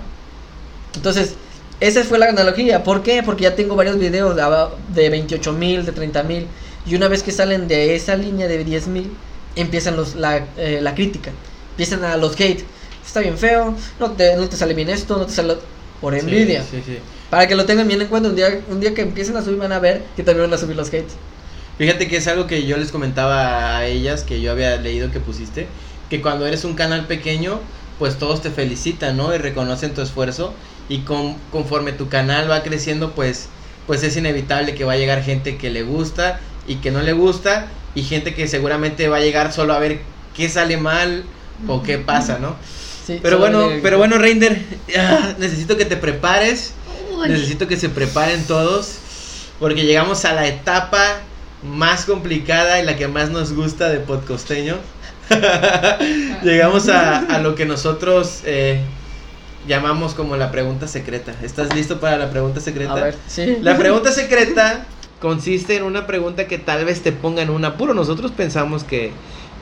Entonces, esa fue la analogía. ¿Por qué? Porque ya tengo varios videos de, aba- de 28 mil, de 30 mil. Y una vez que salen de esa línea de 10 mil, empiezan los, la, eh, la crítica. Empiezan a los hate. Está bien feo, no te, no te sale bien esto, no te sale... Por envidia. Sí, sí, sí. Para que lo tengan bien en cuenta, un día, un día que empiecen a subir van a ver que también van a subir los hates. Fíjate que es algo que yo les comentaba a ellas, que yo había leído que pusiste, que cuando eres un canal pequeño, pues todos te felicitan, ¿no? Y reconocen tu esfuerzo y con, conforme tu canal va creciendo, pues, pues es inevitable que va a llegar gente que le gusta y que no le gusta y gente que seguramente va a llegar solo a ver qué sale mal o qué pasa, ¿no? Sí, Pero bueno, pero bueno, Reinder, ah, necesito que te prepares. Uy. Necesito que se preparen todos. Porque llegamos a la etapa más complicada y la que más nos gusta de podcosteño. llegamos a, a lo que nosotros eh, llamamos como la pregunta secreta. ¿Estás listo para la pregunta secreta? A ver, sí. La pregunta secreta consiste en una pregunta que tal vez te ponga en un apuro. Nosotros pensamos que,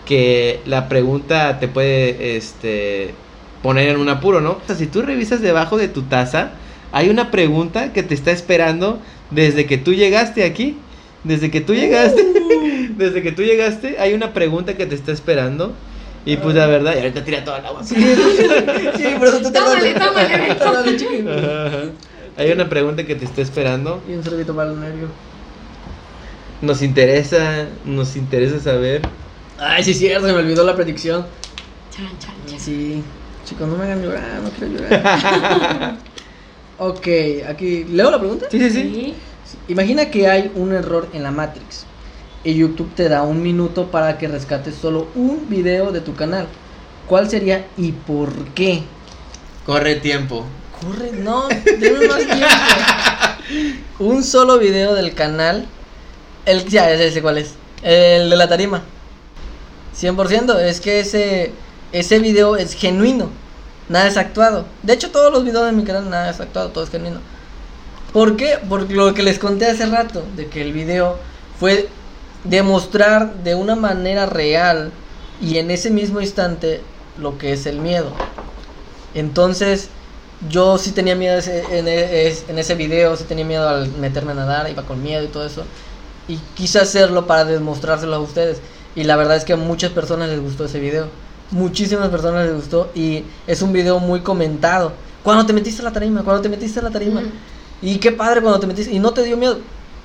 que la pregunta te puede este poner en un apuro, ¿no? O sea, si tú revisas debajo de tu taza, hay una pregunta que te está esperando desde que tú llegaste aquí. Desde que tú llegaste, desde que tú llegaste, hay una pregunta que te está esperando. Y pues la verdad, y ahorita tira toda el agua. Sí, sí, por eso te Tómale, tómale. Tómale. Hay una pregunta que te está esperando. Y un sorbito para el nervio. Nos interesa, nos interesa saber. Ay, sí, es cierto, se me olvidó la predicción. Chan, chan, chan. Sí, chicos, no me hagan llorar, no quiero llorar. ok, aquí, ¿leo la pregunta? Sí, sí, sí. Sí. Imagina que hay un error en la Matrix y YouTube te da un minuto para que rescates solo un video de tu canal. ¿Cuál sería y por qué? Corre tiempo. Corre, no, más tiempo. Un solo video del canal. El, ya, ese, cuál es. El de la tarima. 100%. Es que ese, ese video es genuino. Nada es actuado. De hecho, todos los videos de mi canal, nada es actuado, todo es genuino. ¿Por qué? Por lo que les conté hace rato. De que el video fue demostrar de una manera real y en ese mismo instante lo que es el miedo. Entonces, yo sí tenía miedo ese- en, e- en ese video, sí tenía miedo al meterme a nadar, iba con miedo y todo eso. Y quise hacerlo para demostrárselo a ustedes. Y la verdad es que a muchas personas les gustó ese video. Muchísimas personas les gustó y es un video muy comentado. Cuando te metiste a la tarima, cuando te metiste a la tarima. Y qué padre cuando te metiste y no te dio miedo.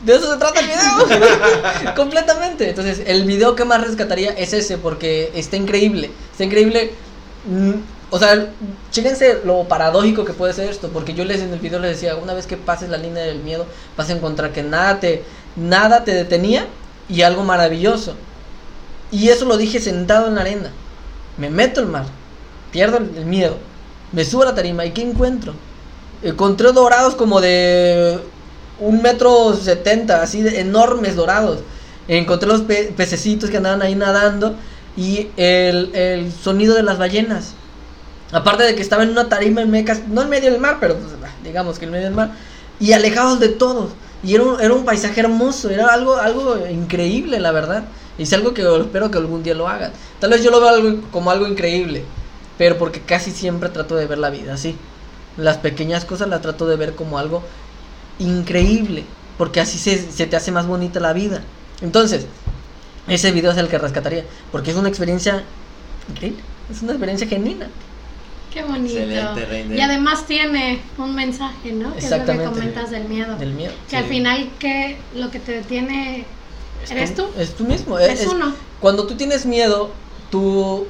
De eso se trata el video. Completamente. Entonces, el video que más rescataría es ese porque está increíble. Está increíble. Mm, O sea, chéquense lo paradójico que puede ser esto, porque yo les en el video les decía, una vez que pases la línea del miedo, vas a encontrar que nada te nada te detenía y algo maravilloso. Y eso lo dije sentado en la arena. Me meto al mar, pierdo el el miedo, me subo a la tarima y ¿qué encuentro? Encontré dorados como de un metro setenta, así de enormes dorados. Encontré los pe- pececitos que andaban ahí nadando y el, el sonido de las ballenas. Aparte de que estaba en una tarima en mecas, no en medio del mar, pero pues, digamos que en medio del mar, y alejados de todos. Y era un, era un paisaje hermoso, era algo, algo increíble, la verdad. Es algo que espero que algún día lo hagan. Tal vez yo lo veo algo- como algo increíble, pero porque casi siempre trato de ver la vida así. Las pequeñas cosas las trato de ver como algo increíble, porque así se, se te hace más bonita la vida. Entonces, ese video es el que rescataría, porque es una experiencia increíble, es una experiencia genuina. Qué bonito. Excelente, Reiner. Y además tiene un mensaje, ¿no? Que es lo que comentas del miedo. Del miedo. Que al final que lo que te detiene eres tú. Es tú mismo. Es, es- uno. Cuando tú tienes miedo, tú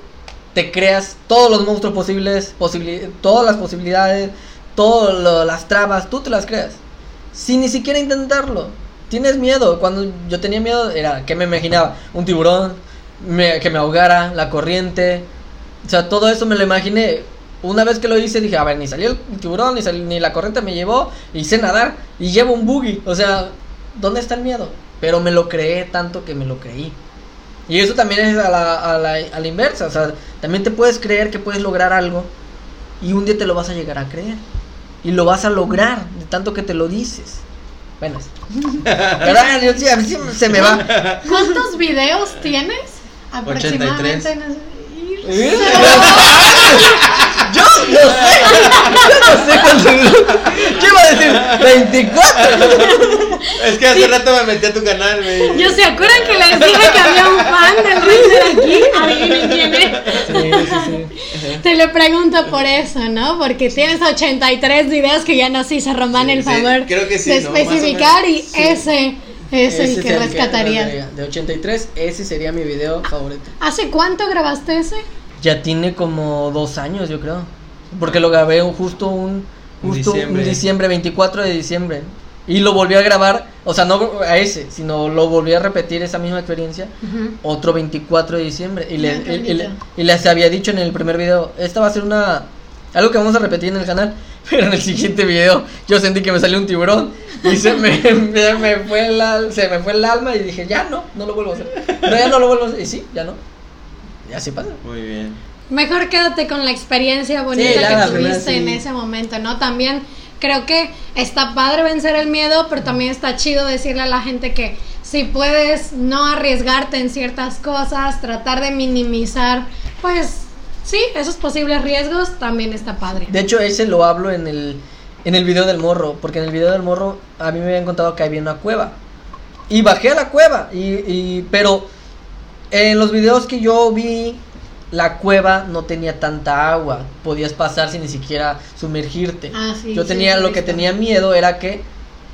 te creas todos los monstruos posibles, posibili- todas las posibilidades, todas las trabas, tú te las creas. Sin ni siquiera intentarlo. Tienes miedo. Cuando yo tenía miedo, era que me imaginaba un tiburón, que me ahogara, la corriente. O sea, todo eso me lo imaginé. Una vez que lo hice, dije, a ver, ni salió el tiburón, ni, la corriente me llevó, sé nadar, y llevo un buggy. O sea, ¿dónde está el miedo? Pero me lo creé tanto que me lo creí. Y eso también es a la, a la inversa. O sea, también te puedes creer que puedes lograr algo y un día te lo vas a llegar a creer. Y lo vas a lograr de tanto que te lo dices. Bueno, ¿verdad? Yo sí, a mí sí se me va. ¿Cuántos videos tienes? Aproximadamente. 83. Yo no sé. Yo no sé cuánto. Yo iba a decir 24. Es que hace rato me metí a tu canal, güey. Yo se acuerdan que les dije que había un fan del Ranger aquí. Adivinen quién es. Sí, sí, sí. Te lo pregunto por eso, ¿no? Porque tienes 83 videos que ya nos hizo Román Sí, el sí, favor creo que sí, de especificar y Sí. ese es Ese el que rescataría. rescataría. De 83, ese sería mi video favorito. ¿Hace cuánto grabaste ese? Ya tiene como dos años, yo creo. Porque lo grabé un- justo un justo Diciembre. un diciembre, 24 de diciembre. Y lo volví a grabar, o sea, no a ese, sino lo volví a repetir esa misma experiencia otro 24 de diciembre. Y, le- y- y le- y les había dicho en el primer video, esta va a ser una... Algo que vamos a repetir en el canal, pero en el siguiente video yo sentí que me salió un tiburón y se me, me- me fue el, al- se me fue el alma y dije, ya no, no lo vuelvo a hacer. No, ya no lo vuelvo a hacer. Y sí, ya no. Y así pasa. Muy bien. Mejor quédate con la experiencia bonita Sí, ya la que tuviste en ese momento, ¿no? También creo que está padre vencer el miedo, pero también está chido decirle a la gente que si puedes no arriesgarte en ciertas cosas, tratar de minimizar, pues sí, esos posibles riesgos también está padre. De hecho, ese lo hablo en el, en el video del morro, porque en el video del morro a mí me habían contado que había una cueva. Y bajé a la cueva, y, y, pero en los videos que yo vi, la cueva no tenía tanta agua, podías pasar sin ni siquiera sumergirte. Ah, sí, yo sí, tenía sí, lo que visto. tenía miedo era que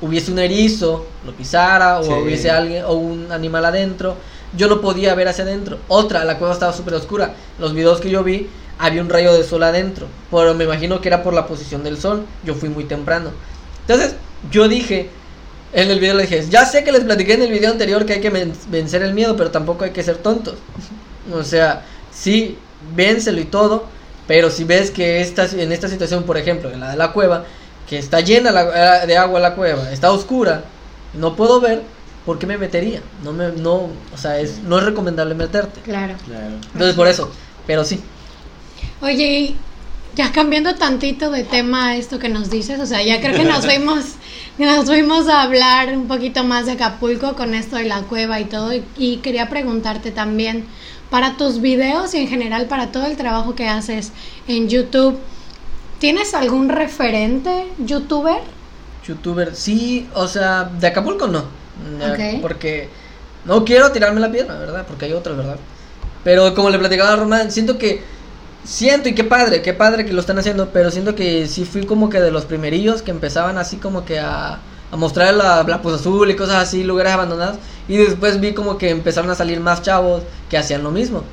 hubiese un erizo, lo pisara, o Sí. hubiese alguien, o un animal adentro. Yo no podía ver hacia adentro. Otra, la cueva estaba súper oscura. Los videos que yo vi, había un rayo de sol adentro. Pero me imagino que era por la posición del sol. Yo fui muy temprano. Entonces, yo dije, en el video le dije, ya sé que les platiqué en el video anterior que hay que ven- vencer el miedo, pero tampoco hay que ser tontos. o sea, sí, vénselo y todo, pero si ves que estás en esta situación, por ejemplo, en la de la cueva, que está llena la- de agua la cueva, está oscura, no puedo ver, ¿por qué me metería? No me, no, o sea, es, no es recomendable meterte. Claro. Claro. Entonces, por eso, pero sí. Oye, ya cambiando tantito de tema esto que nos dices, o sea, ya creo que nos fuimos, nos fuimos a hablar un poquito más de Acapulco con esto de la cueva y todo, y, y quería preguntarte también, para tus videos y en general para todo el trabajo que haces en YouTube, ¿tienes algún referente youtuber? Youtuber, sí, o sea, de Acapulco no. Eh, Ok. Porque no quiero tirarme la piedra, ¿verdad? Porque hay otros, ¿verdad? Pero como le platicaba a Román, siento que. Siento y qué padre, qué padre que lo están haciendo, pero siento que sí fui como que de los primerillos que empezaban así como que a, mostrar la, la Azul y cosas así, lugares abandonados. Y después vi como que empezaron a salir más chavos que hacían lo mismo.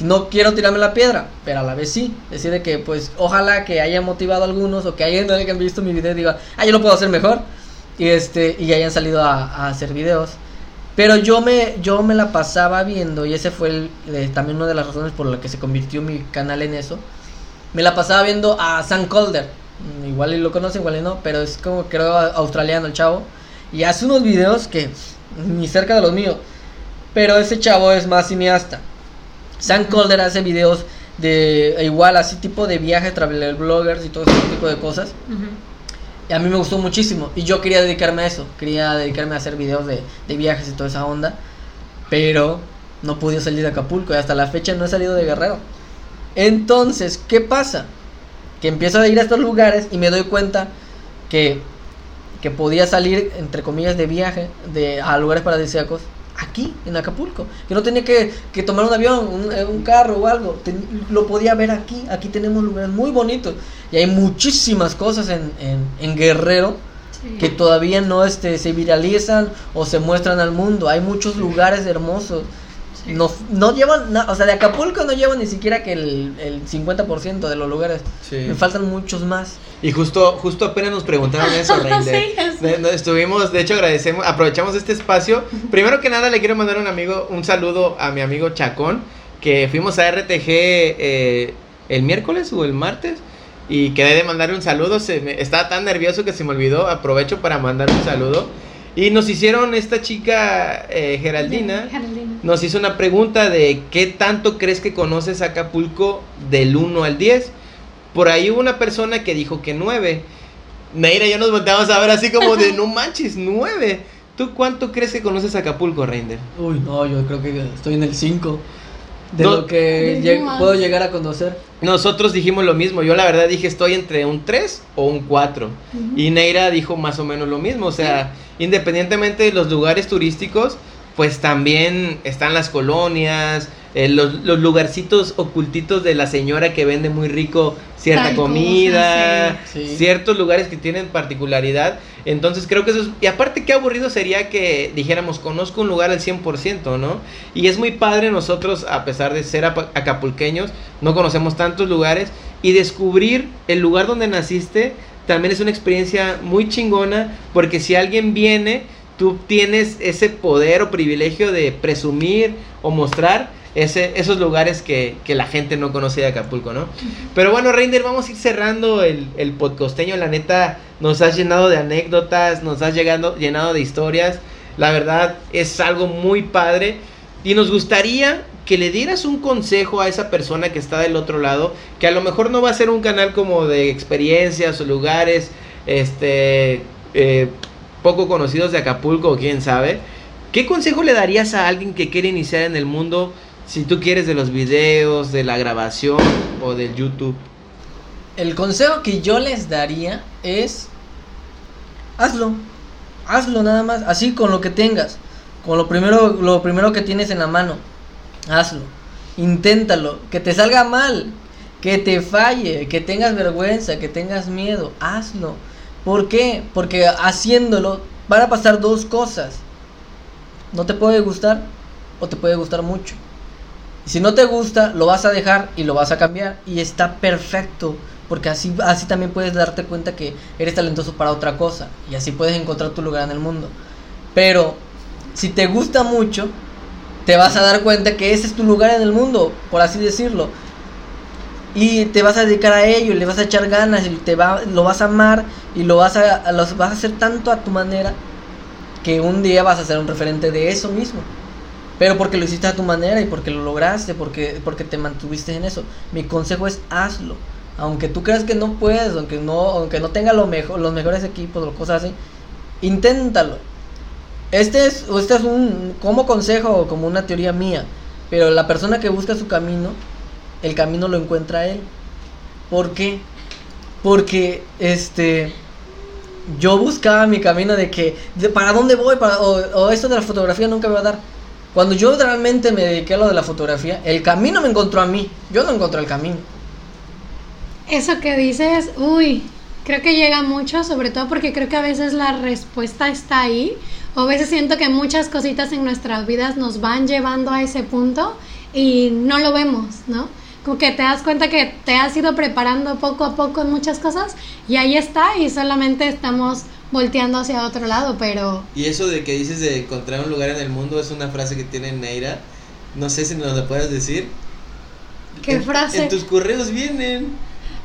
No quiero tirarme la piedra, pero a la vez sí. Decir de que, pues, ojalá que haya motivado a algunos o que alguien que han visto mi video y diga, ah, yo lo puedo hacer mejor. Y este, y hayan salido a hacer videos. Pero yo me, yo me la pasaba viendo, y ese fue el- eh, también una de las razones por la que se convirtió mi canal en eso. Me la pasaba viendo a Sam Calder. Mm, Igual lo conocen, igual y no, pero es como creo australiano el chavo. Y hace unos videos que ni cerca de los míos. Pero ese chavo es más cineasta. Sam Calder hace videos de igual así tipo de viajes, travel bloggers y todo ese tipo de cosas. Y a mí me gustó muchísimo. Y yo quería dedicarme a eso. Quería dedicarme a hacer videos de, de viajes y toda esa onda. Pero no pude salir de Acapulco. Y hasta la fecha no he salido de Guerrero. Entonces, ¿qué pasa? Que empiezo a ir a estos lugares y me doy cuenta que, que podía salir, entre comillas, de viaje de, a lugares paradisíacos aquí, en Acapulco. Que no tenía que, que tomar un avión, un, eh, un carro o algo. Ten- lo podía ver aquí. Aquí tenemos lugares muy bonitos. Y hay muchísimas cosas en, en, en Guerrero que todavía no este, se viralizan o se muestran al mundo. Hay muchos lugares hermosos. No, no llevan, na- o sea, de Acapulco no llevan ni siquiera que el, el 50% de los lugares. Sí. Me faltan muchos más. Y justo, justo apenas nos preguntaron eso. Sí, estuvimos, de hecho agradecemos, aprovechamos este espacio. Primero que nada le quiero mandar un amigo, un saludo a mi amigo Chacón, que fuimos a RTG eh, el miércoles o el martes. Y quedé de mandarle un saludo, se me, estaba tan nervioso que se me olvidó, aprovecho para mandar un saludo. Y nos hicieron esta chica eh, Geraldina, Geraldina. nos hizo una pregunta de qué tanto crees que conoces Acapulco del 1 al 10. Por ahí hubo una persona que dijo que 9. Neira yo nos volteamos a ver así como de no manches, 9. ¿Tú cuánto crees que conoces Acapulco, Reinder? Uy, no, yo creo que estoy en el 5 de No. lo que lleg- puedo llegar a conocer. Nosotros dijimos lo mismo. Yo la verdad dije estoy entre un 3 o un 4. Y Neira dijo más o menos lo mismo. O sea, independientemente de los lugares turísticos, pues también están las colonias, eh, los, los lugarcitos ocultitos de la señora que vende muy rico cierta Tal cosa, comida, sí. Sí. ciertos lugares que tienen particularidad. Entonces creo que eso es... Y aparte qué aburrido sería que dijéramos, conozco un lugar al 100%, ¿no? Y es muy padre nosotros, a pesar de ser acapulqueños, no conocemos tantos lugares y descubrir el lugar donde naciste también es una experiencia muy chingona porque si alguien viene, tú tienes ese poder o privilegio de presumir o mostrar esos lugares que, que la gente no conoce de Acapulco, ¿no? Pero bueno, Reinder, vamos a ir cerrando el, el podcosteño. La neta, nos has llenado de anécdotas, nos has llegando, llenado de historias. La verdad, es algo muy padre. Y nos gustaría que le dieras un consejo a esa persona que está del otro lado, que a lo mejor no va a ser un canal como de experiencias o lugares este, eh, poco conocidos de Acapulco, o quién sabe, ¿Qué consejo le darías a alguien que quiere iniciar en el mundo, si tú quieres, de los videos, de la grabación o del YouTube? El consejo que yo les daría es hazlo. Hazlo nada más, así con lo que tengas. Con lo primero lo primero que tienes en la mano. Hazlo. Inténtalo, que te salga mal, que te falle, que tengas vergüenza, que tengas miedo, hazlo. ¿Por qué? Porque haciéndolo van a pasar dos cosas. No te puede gustar o te puede gustar mucho. Si no te gusta, lo vas a dejar y lo vas a cambiar y está perfecto. Porque así, así también puedes darte cuenta que eres talentoso para otra cosa. Y así puedes encontrar tu lugar en el mundo. Pero si te gusta mucho, te vas a dar cuenta que ese es tu lugar en el mundo, por así decirlo. Y te vas a dedicar a ello, y le vas a echar ganas, y te va, lo vas a amar, y lo vas a, lo vas a hacer tanto a tu manera, que un día vas a ser un referente de eso mismo. Pero porque lo hiciste a tu manera y porque lo lograste, porque, porque te mantuviste en eso. Mi consejo es hazlo. Aunque tú creas que no puedes, aunque no, aunque no tenga lo mejor, los mejores equipos o cosas así, inténtalo. Este es, este es un como consejo como una teoría mía. Pero la persona que busca su camino, el camino lo encuentra él. ¿Por qué? Porque este yo buscaba mi camino de que para dónde voy para, o, o, esto de la fotografía nunca me va a dar. Cuando yo realmente me dediqué a lo de la fotografía, el camino me encontró a mí. Yo no encontré el camino. Eso que dices, uy, creo que llega mucho, sobre todo porque creo que a veces la respuesta está ahí. O a veces siento que muchas cositas en nuestras vidas nos van llevando a ese punto y no lo vemos, ¿no? Como que te das cuenta que te has ido preparando poco a poco en muchas cosas y ahí está y solamente estamos volteando hacia otro lado, pero... Y eso de que dices de encontrar un lugar en el mundo es una frase que tiene Neira. No sé si nos lo puedes decir. ¿Qué En- frase? En tus correos vienen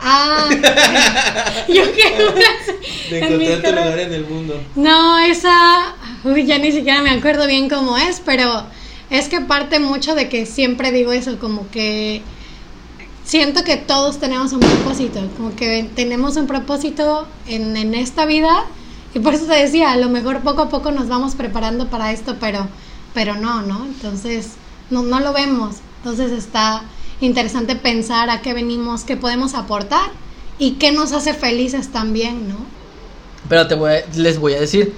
Ah, yo qué frase. de En encontrar tu correos. lugar en el mundo. No, esa, uy, ya ni siquiera me acuerdo bien cómo es, pero es que parte mucho de que siempre digo eso, como que siento que todos tenemos un propósito, como que tenemos un propósito en, en esta vida y por eso te decía, a lo mejor poco a poco nos vamos preparando para esto, pero, pero no, ¿no? Entonces, no, no lo vemos, entonces está interesante pensar a qué venimos, qué podemos aportar y qué nos hace felices también, ¿no? Pero te voy a- les voy a decir,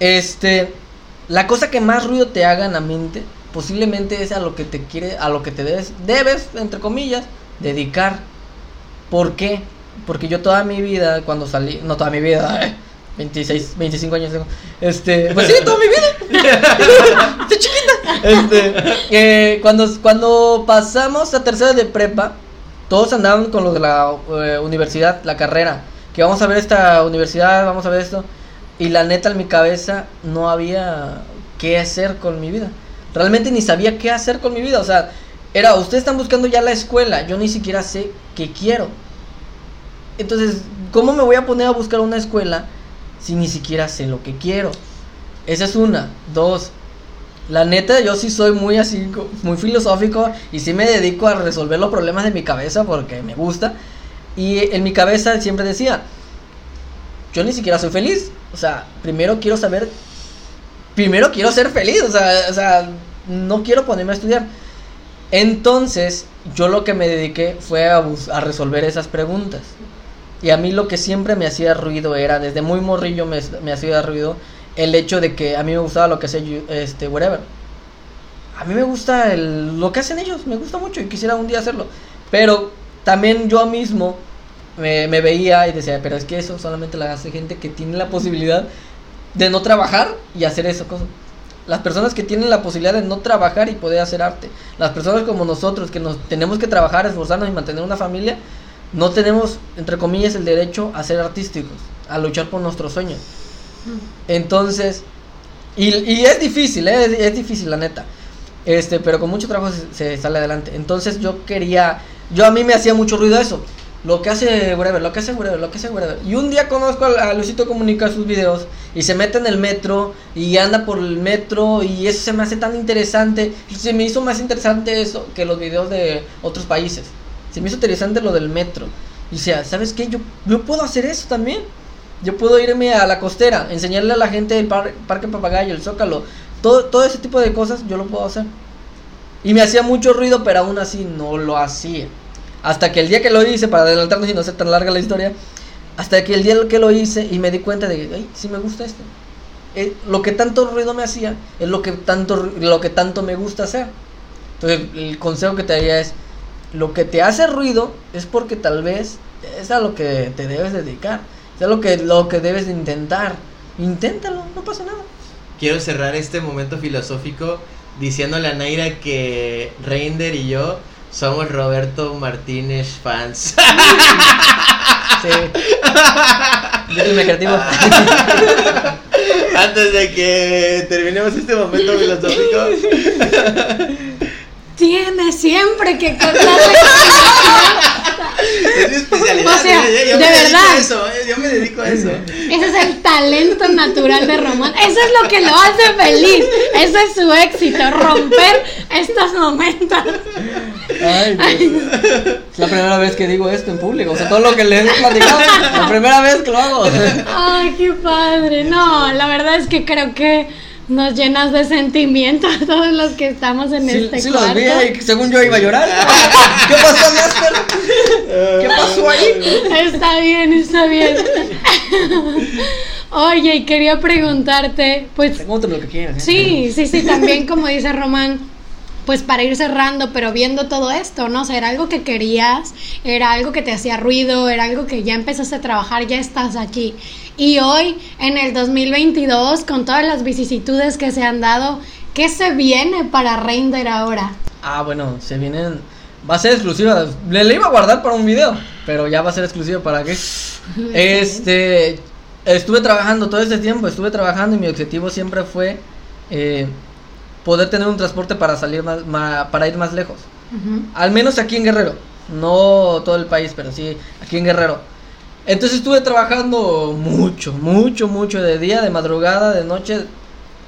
este, la cosa que más ruido te haga en la mente, posiblemente es a lo que te quiere, a lo que te debes, debes, entre comillas, dedicar. ¿Por qué? Porque yo toda mi vida, cuando salí, no toda mi vida, eh, 26, 25 años tengo, este, pues sí, toda mi vida, estoy chiquita, este, eh, cuando, cuando pasamos a tercera de prepa, todos andaban con los de la eh, universidad, la carrera, que vamos a ver esta universidad, vamos a ver esto, y la neta en mi cabeza no había qué hacer con mi vida. Realmente ni sabía qué hacer con mi vida, o sea, era, ustedes están buscando ya la escuela, yo ni siquiera sé qué quiero. Entonces, ¿cómo me voy a poner a buscar una escuela si ni siquiera sé lo que quiero? Esa es una. Dos, la neta, yo sí soy muy así, muy filosófico y sí me dedico a resolver los problemas de mi cabeza porque me gusta. Y en mi cabeza siempre decía, yo ni siquiera soy feliz. O sea, primero quiero saber, primero quiero ser feliz. O sea, o sea no quiero ponerme a estudiar. Entonces, yo lo que me dediqué fue a, resolver esas preguntas. Y a mí lo que siempre me hacía ruido era, desde muy morrillo me, me hacía ruido el hecho de que a mí me gustaba lo que hace yu- este whatever. A mí me gusta el- lo que hacen ellos, me gusta mucho y quisiera un día hacerlo. Pero también yo mismo me, me veía y decía, pero es que eso solamente lo hace gente que tiene la posibilidad de no trabajar y hacer eso cosa. Las personas que tienen la posibilidad de no trabajar y poder hacer arte. Las personas como nosotros que nos tenemos que trabajar, esforzarnos y mantener una familia, no tenemos, entre comillas, el derecho a ser artísticos, a luchar por nuestros sueños. Entonces, y, y es difícil, ¿eh? es, es difícil, la neta. Este, pero con mucho trabajo se, se sale adelante. Entonces yo quería, yo a mí me hacía mucho ruido eso. Lo que hace whatever, lo que hace whatever, lo que hace whatever. Y un día conozco a, Luisito Comunica sus videos y se mete en el metro y anda por el metro y eso se me hace tan interesante. Se me hizo más interesante eso que los videos de otros países. Se me hizo interesante lo del metro. Y o sea, ¿sabes qué? Yo, yo puedo hacer eso también. Yo puedo irme a la costera, enseñarle a la gente el par- Parque Papagayo, el Zócalo, Todo, todo ese tipo de cosas yo lo puedo hacer. Y me hacía mucho ruido, pero aún así no lo hacía. Hasta que el día que lo hice, para adelantarnos y no ser tan larga la historia, hasta que el día que lo hice y me di cuenta de que, ay, sí me gusta esto. Eh, lo que tanto ruido me hacía es lo que tanto, lo que tanto me gusta hacer. Entonces, el consejo que te daría es, lo que te hace ruido es porque tal vez es a lo que te debes dedicar, es a lo que, lo que debes de intentar. Inténtalo, no pasa nada. Quiero cerrar este momento filosófico diciéndole a Naira que Reinder y yo somos Roberto Martínez fans. Sí. Yo soy creativo. Antes de que terminemos este momento filosófico, Tiene siempre que contarle. es mi especialidad. O sea, yo, yo de me dedico verdad. a eso, eh, yo me dedico a eso. Ese es el talento natural de Román. Eso es lo que lo hace feliz. Ese es su éxito, romper estos momentos. Ay, Dios. Es la primera vez que digo esto en público. O sea, todo lo que les he platicado, la primera vez que lo hago. Ay, qué padre. No, la verdad es que creo que nos llenas de sentimiento a todos los que estamos en Sí, este sí los cuarto. vi y según yo iba a llorar. ¿Qué pasó, Master? ¿Qué pasó ahí? Está bien, está bien. Oye, y quería preguntarte, pues Pregúntame lo que quieras. ¿eh? Sí, sí, sí, también como dice Román, pues para ir cerrando, pero viendo todo esto, ¿no? O sea, era algo que querías, era algo que te hacía ruido, era algo que ya empezaste a trabajar, ya estás aquí. Y hoy, en el 2022, con todas las vicisitudes que se han dado, ¿qué se viene para Render ahora? Ah, bueno, se vienen. Va a ser exclusiva. Le, le iba a guardar para un video, pero ya va a ser exclusiva para qué. Este. Estuve trabajando todo este tiempo, estuve trabajando y mi objetivo siempre fue eh, poder tener un transporte para salir más, ma- para ir más lejos. Al menos aquí en Guerrero. No todo el país, pero sí aquí en Guerrero. Entonces estuve trabajando mucho, mucho, mucho de día, de madrugada, de noche.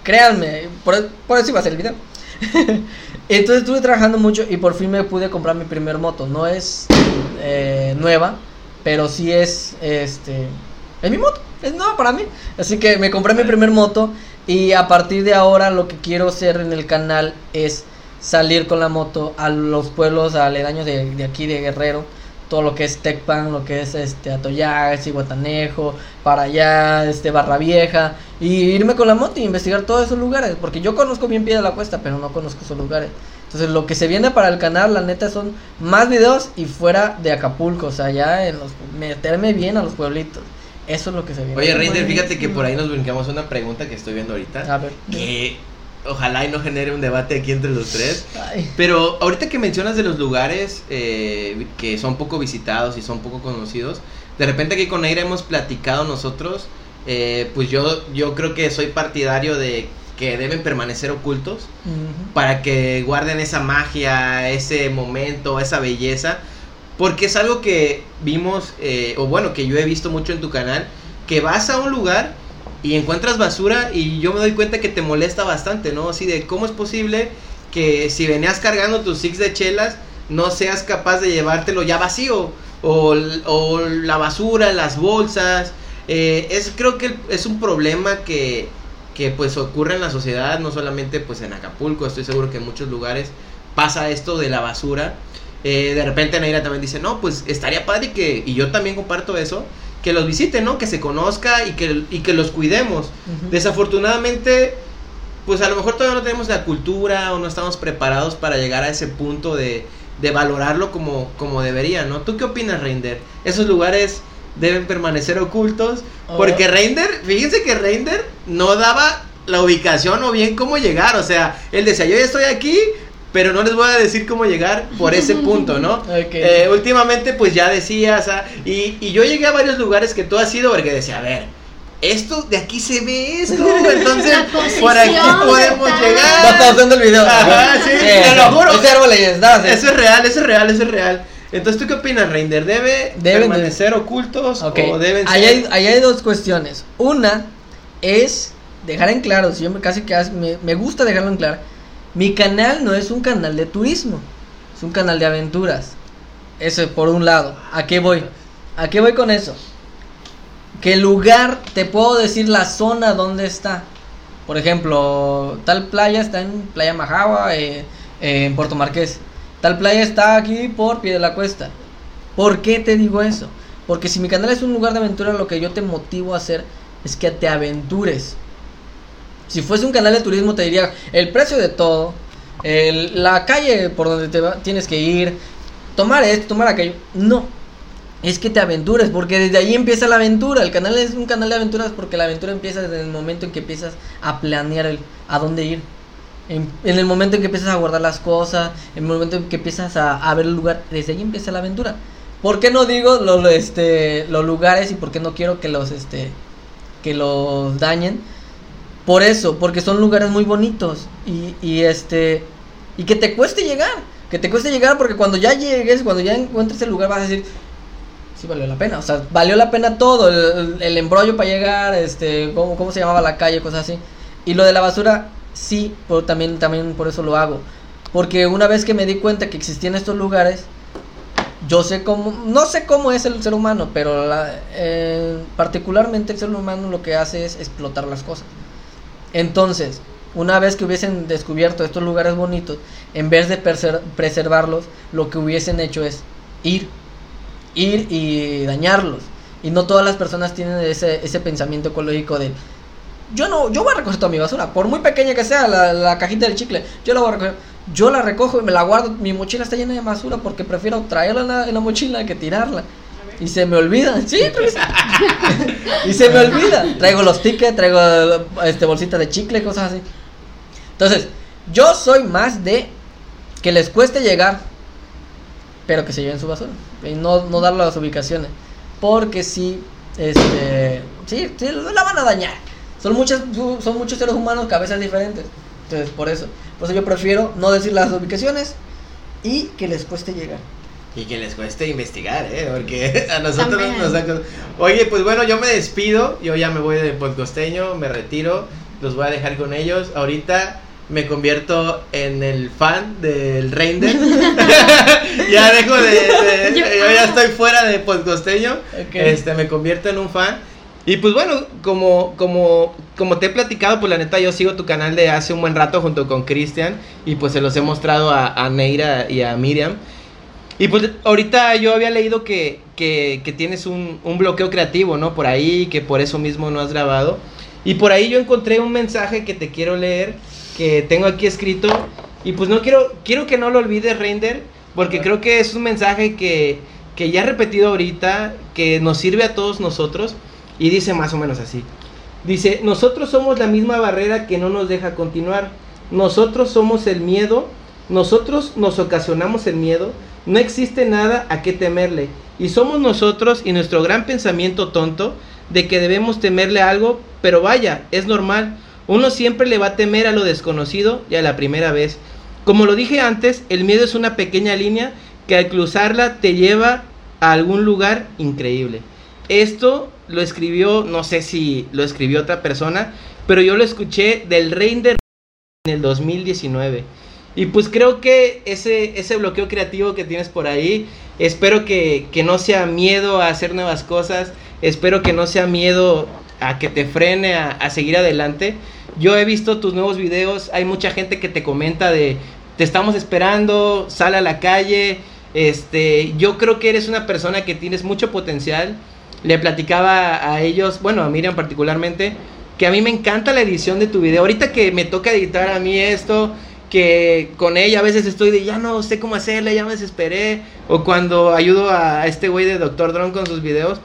Créanme, por, por eso iba a ser el video. Entonces estuve trabajando mucho y por fin me pude comprar mi primer moto. No es eh, nueva, pero sí es este es mi moto, es nueva para mí. Así que me compré mi primer moto y a partir de ahora lo que quiero hacer en el canal es salir con la moto a los pueblos aledaños de, de aquí de Guerrero. Todo lo que es Tecpan, lo que es este Atoyac, Cihuatanejo, para allá, este Barra Vieja, y irme con la moto y investigar todos esos lugares, porque yo conozco bien Pie de la Cuesta, pero no conozco esos lugares. Entonces lo que se viene para el canal, la neta, son más videos y fuera de Acapulco, o sea, ya en los meterme bien a los pueblitos. Eso es lo que se viene. Oye, Reinder, fíjate que por ahí nos brincamos una pregunta que estoy viendo ahorita. A ver. Que ojalá y no genere un debate aquí entre los tres. Ay. Pero ahorita que mencionas de los lugares eh, que son poco visitados y son poco conocidos, de repente aquí con Neira hemos platicado nosotros, eh, pues yo, yo creo que soy partidario de que deben permanecer ocultos Ujú. para que guarden esa magia, ese momento, esa belleza, porque es algo que vimos, eh, o bueno, que yo he visto mucho en tu canal, que vas a un lugar y encuentras basura y yo me doy cuenta que te molesta bastante, ¿no? Así de cómo es posible que si venías cargando tus six de chelas, no seas capaz de llevártelo ya vacío, o, la basura, las bolsas, eh, es creo que es un problema que que pues ocurre en la sociedad, no solamente pues en Acapulco, estoy seguro que en muchos lugares pasa esto de la basura. Eh, de repente Neira también dice, no, pues estaría padre que, y yo también comparto eso, que los visiten, ¿no? Que se conozca y que, y que los cuidemos. Ujú. Desafortunadamente, pues a lo mejor todavía no tenemos la cultura o no estamos preparados para llegar a ese punto de, de valorarlo como, como debería, ¿no? ¿Tú qué opinas, Reinder? ¿Esos lugares deben permanecer ocultos? Oh. Porque Reinder, fíjense que Reinder no daba la ubicación o bien cómo llegar, o sea, él decía, yo ya estoy aquí, pero no les voy a decir cómo llegar por ese punto, ¿no? Ok. Eh, últimamente pues ya decías, ah, y, y yo llegué a varios lugares que tú has ido porque decía, a ver, esto, de aquí se ve esto, entonces por aquí podemos ¿verdad? No llegar. estaba usando el video. Ajá, sí, te lo juro. Ese árbol ahí está. sí. Eso es real, eso es real, eso es real. Entonces, ¿tú qué opinas, Reinder? ¿Debe Deben de- permanecer ocultos Ok, o deben ahí ser...? hay, ahí hay dos cuestiones. Una es dejar en claro, si yo me, casi que me, me gusta dejarlo en claro, mi canal no es un canal de turismo, es un canal de aventuras. Eso por un lado. ¿A qué voy? ¿A qué voy con eso? Que lugar, te puedo decir la zona donde está, Por ejemplo, tal playa está en Playa Majagua, eh, eh, en Puerto Marqués. Tal playa está aquí por Pie de la Cuesta. ¿Por qué te digo eso? Porque si mi canal es un lugar de aventura, lo que yo te motivo a hacer es que te aventures. Si fuese un canal de turismo, te diría el precio de todo, el- la calle por donde te va- tienes que ir, tomar esto, tomar aquello. No, es que te aventures, porque desde ahí empieza la aventura. El canal es un canal de aventuras porque la aventura empieza desde el momento en que empiezas a planear el, a dónde ir. En, el momento en que empiezas a guardar las cosas, en el momento en que empiezas a, ver el lugar, desde ahí empieza la aventura. ¿Por qué no digo lo- lo, este, los lugares y por qué no quiero que los, este, que los dañen? Por eso, porque son lugares muy bonitos y, este y que te cueste llegar, que te cueste llegar porque cuando ya llegues, cuando ya encuentres el lugar vas a decir sí valió la pena, o sea, valió la pena todo, el, embrollo para llegar, este, cómo, se llamaba la calle, cosas así. Y lo de la basura, sí, pero también, también por eso lo hago. Porque una vez que me di cuenta que existían estos lugares, yo sé cómo, no sé cómo es el ser humano, pero eh, particularmente el ser humano lo que hace es explotar las cosas. Entonces, una vez que hubiesen descubierto estos lugares bonitos, en vez de preservarlos, lo que hubiesen hecho es ir, ir y dañarlos. Y no todas las personas tienen ese, ese pensamiento ecológico de yo no, yo voy a recoger toda mi basura, por muy pequeña que sea la, la cajita del chicle, yo la voy a recoger. Yo la recojo y me la guardo, mi mochila está llena de basura porque prefiero traerla en la, en la mochila que tirarla. Y se me olvida, sí, pues. y se me olvida. Traigo los tickets, traigo este bolsita de chicle, cosas así. Entonces, yo soy más de que les cueste llegar, pero que se lleven su basura. Y no, no dar las ubicaciones. Porque sí, este, sí, sí, la van a dañar. Son muchas, son muchos seres humanos, cabezas diferentes. Entonces, por eso. Por eso yo prefiero no decir las ubicaciones y que les cueste llegar. Y que les cueste investigar, ¿eh? Porque a nosotros También. nos sacan... Oye, pues bueno, yo me despido. Yo ya me voy de podcosteño, me retiro. Los voy a dejar con ellos. Ahorita me convierto en el fan del Render. ya dejo de... de- Yo- yo ya estoy fuera de podcosteño. Ok. Este, me convierto en un fan. Y pues bueno, como, como, como te he platicado, pues la neta yo sigo tu canal de hace un buen rato junto con Cristian. Y pues se los he mostrado a, a Neira y a Miriam. Y pues ahorita yo había leído que, que, que tienes un, un bloqueo creativo, ¿no? Por ahí, que por eso mismo no has grabado. Y por ahí yo encontré un mensaje que te quiero leer, que tengo aquí escrito. Y pues no quiero, quiero que no lo olvides, Render, porque creo que es un mensaje que, que ya he repetido ahorita, que nos sirve a todos nosotros. Y dice más o menos así. Dice, nosotros somos la misma barrera que no nos deja continuar. Nosotros somos el miedo. Nosotros nos ocasionamos el miedo. No existe nada a qué temerle. Y somos nosotros y nuestro gran pensamiento tonto de que debemos temerle algo, pero vaya, es normal. Uno siempre le va a temer a lo desconocido y a la primera vez. Como lo dije antes, el miedo es una pequeña línea que al cruzarla te lleva a algún lugar increíble. Esto lo escribió, no sé si lo escribió otra persona, pero yo lo escuché del Render en el 2019. Y pues creo que ese, ese bloqueo creativo que tienes por ahí, espero que, que no sea miedo a hacer nuevas cosas, espero que no sea miedo a que te frene a, a seguir adelante. Yo he visto tus nuevos videos, hay mucha gente que te comenta de, te estamos esperando, sal a la calle. Este, yo creo que eres una persona que tienes mucho potencial. Le platicaba a ellos, bueno, a Miriam particularmente, que a mí me encanta la edición de tu video. Ahorita que me toca editar a mí esto, que con ella a veces estoy de ya no sé cómo hacerle, ya me desesperé. O cuando ayudo a este güey de Doctor Drone con sus videos.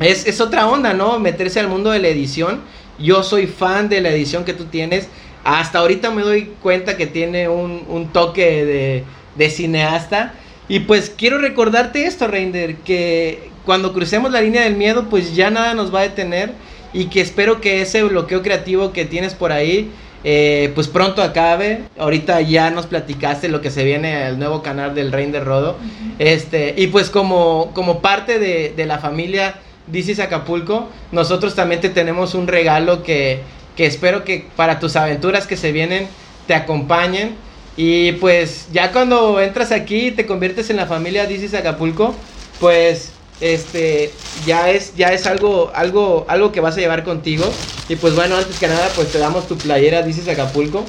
Es, es otra onda, ¿no? Meterse al mundo de la edición. Yo soy fan de la edición que tú tienes. Hasta ahorita me doy cuenta que tiene un, un toque de, de cineasta. Y pues quiero recordarte esto, Reinder, que cuando crucemos la línea del miedo, pues ya nada nos va a detener. Y que espero que ese bloqueo creativo que tienes por ahí, eh, pues pronto acabe. Ahorita ya nos platicaste lo que se viene al nuevo canal del Reinder Rodo. Este, y pues como, como parte de, de la familia Dices Acapulco, nosotros también te tenemos un regalo que, que espero que para tus aventuras que se vienen te acompañen. Y pues ya cuando entras aquí y te conviertes en la familia Dices Acapulco, pues este ya es ya es algo algo algo que vas a llevar contigo Y pues bueno, antes que nada, pues te damos tu playera, dices Acapulco.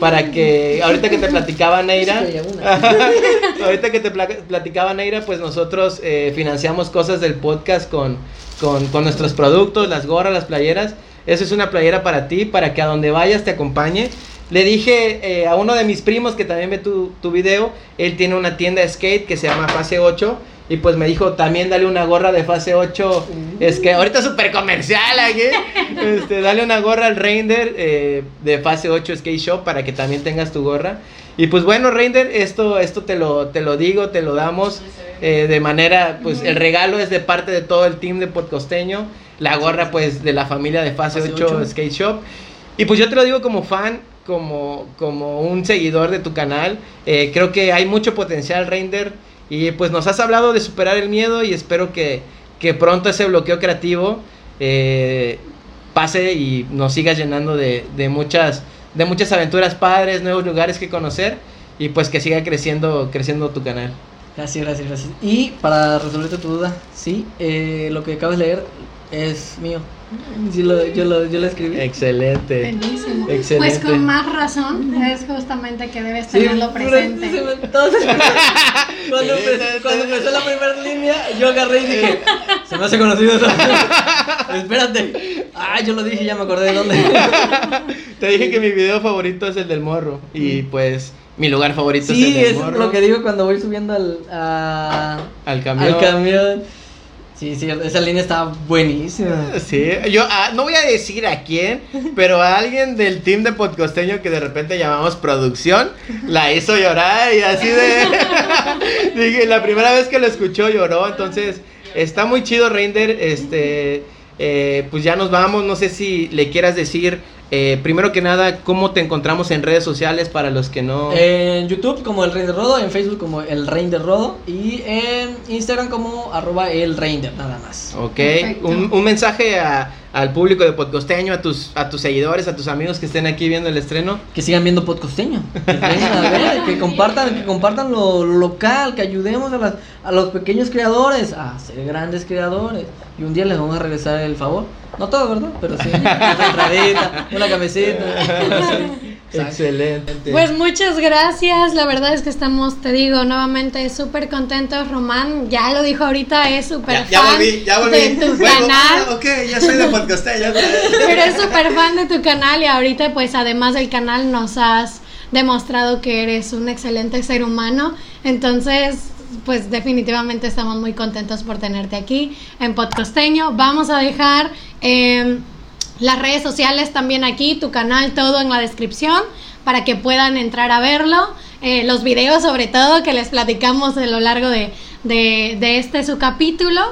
Para que, ahorita que te platicaba Neira, ahorita que te pla- platicaba Neira, pues nosotros eh, financiamos cosas del podcast con, con, con nuestros productos, las gorras, las playeras. Eso es una playera para ti, para que a donde vayas te acompañe. Le dije eh, a uno de mis primos que también ve tu, tu video, él tiene una tienda de skate que se llama Fase 8 y pues me dijo también dale una gorra de Fase 8, es que ahorita súper comercial aquí, este, dale una gorra al Render eh, de Fase 8 Skate Shop para que también tengas tu gorra. Y pues bueno, Render, esto, esto te, lo, te lo digo, te lo damos eh, de manera, pues el regalo es de parte de todo el team de Podcosteño, la gorra pues de la familia de Fase, Fase 8, 8. Skate Shop. Y pues yo te lo digo como fan, como, como un seguidor de tu canal, eh, creo que hay mucho potencial, Render, y pues nos has hablado de superar el miedo y espero que, que pronto ese bloqueo creativo eh, pase y nos sigas llenando de, de muchas de muchas aventuras padres, nuevos lugares que conocer y pues que siga creciendo creciendo tu canal. Gracias, gracias, gracias. Y para resolverte tu duda, sí, eh, lo que acabas de leer es mío. Sí, lo- yo, lo, yo lo escribí. Excelente. Pues con más razón es justamente que debes Sí, tenerlo pero presente. se me- entonces, cuando, empecé, cuando empezó la primera línea, yo agarré y dije, se me hace conocido eso. Espérate. Ah, yo lo dije, ya me acordé de dónde. Te dije que mi video favorito es el del morro y pues mi lugar favorito es el Sí, del es morro. lo que digo cuando voy subiendo al, a- al camión. al camión. Sí, sí, esa línea está buenísima. Sí, yo ah, no voy a decir a quién, pero a alguien del team de podcosteño que de repente llamamos producción, la hizo llorar y así de... Dije, la primera vez que lo escuchó lloró, entonces está muy chido Render, este, eh, pues ya nos vamos, no sé si le quieras decir, eh, primero que nada, cómo te encontramos en redes sociales para los que no... En YouTube como El Render Rodo, en Facebook como El Render Rodo y en Instagram como arroba El Render, nada más. Ok, un, un mensaje a- al público de Podcosteño, a tus, a tus seguidores, a tus amigos que estén aquí viendo el estreno. Que sigan viendo podcosteño, que vengan a ver, que compartan, que compartan lo, lo local, que ayudemos a, las, a los pequeños creadores a ser grandes creadores. Y un día les vamos a regresar el favor. No todo, ¿verdad? Pero sí, una entradita, una camiseta. Excelente. Pues muchas gracias, la verdad es que estamos, te digo, nuevamente súper contentos. Román, ya lo dijo ahorita, es súper fan de tu canal. Ah, ok, ya soy de podcosteño. Pero es súper fan de tu canal y ahorita pues además del canal nos has demostrado que eres un excelente ser humano. Entonces pues definitivamente estamos muy contentos por tenerte aquí en Podcosteño. Vamos a dejar eh, las redes sociales también aquí, tu canal, todo en la descripción para que puedan entrar a verlo. Eh, los videos sobre todo que les platicamos a lo largo de, de, de este su capítulo.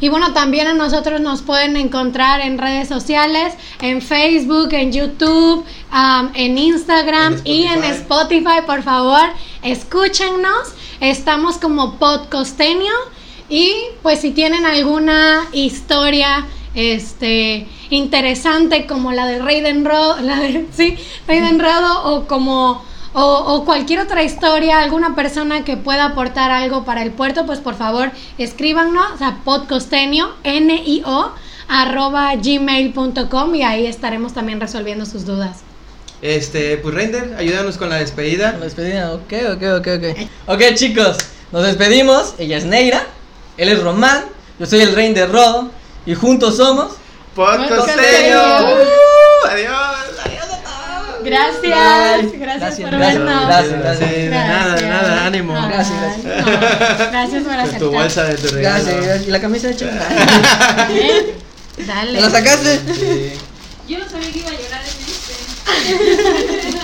Y bueno, también a nosotros nos pueden encontrar en redes sociales, en Facebook, en YouTube, um, en Instagram En y en Spotify. Spotify. Por favor, escúchennos. Estamos como Podcosteño. Y pues si tienen alguna historia este interesante como la de Raiden Rodo, la de, sí, Raiden Rodo o como o, o cualquier otra historia, alguna persona que pueda aportar algo para el puerto, pues por favor escríbanos a podcosteño, N-I-O, arroba gmail.com y ahí estaremos también resolviendo sus dudas. Este, pues Render, ayúdanos con la despedida. La despedida, ok, ok, ok, ok. Ok, chicos, nos despedimos. Ella es Neira, él es Román, yo soy el Rey de Rodo y juntos somos. Podcosteño. Uh, adiós. Adiós a todos. Gracias, Bye. gracias, Gracias, por gracias, vernos. gracias, gracias. De nada, de nada, ánimo. Gracias, gracias. no, gracias por Con tu aceptar. bolsa de tu regalo. Gracias, gracias. Y la camisa de. ¿Eh? Dale. ¿Me la sacaste? Sí. Yo no sabía que iba a llorar en este.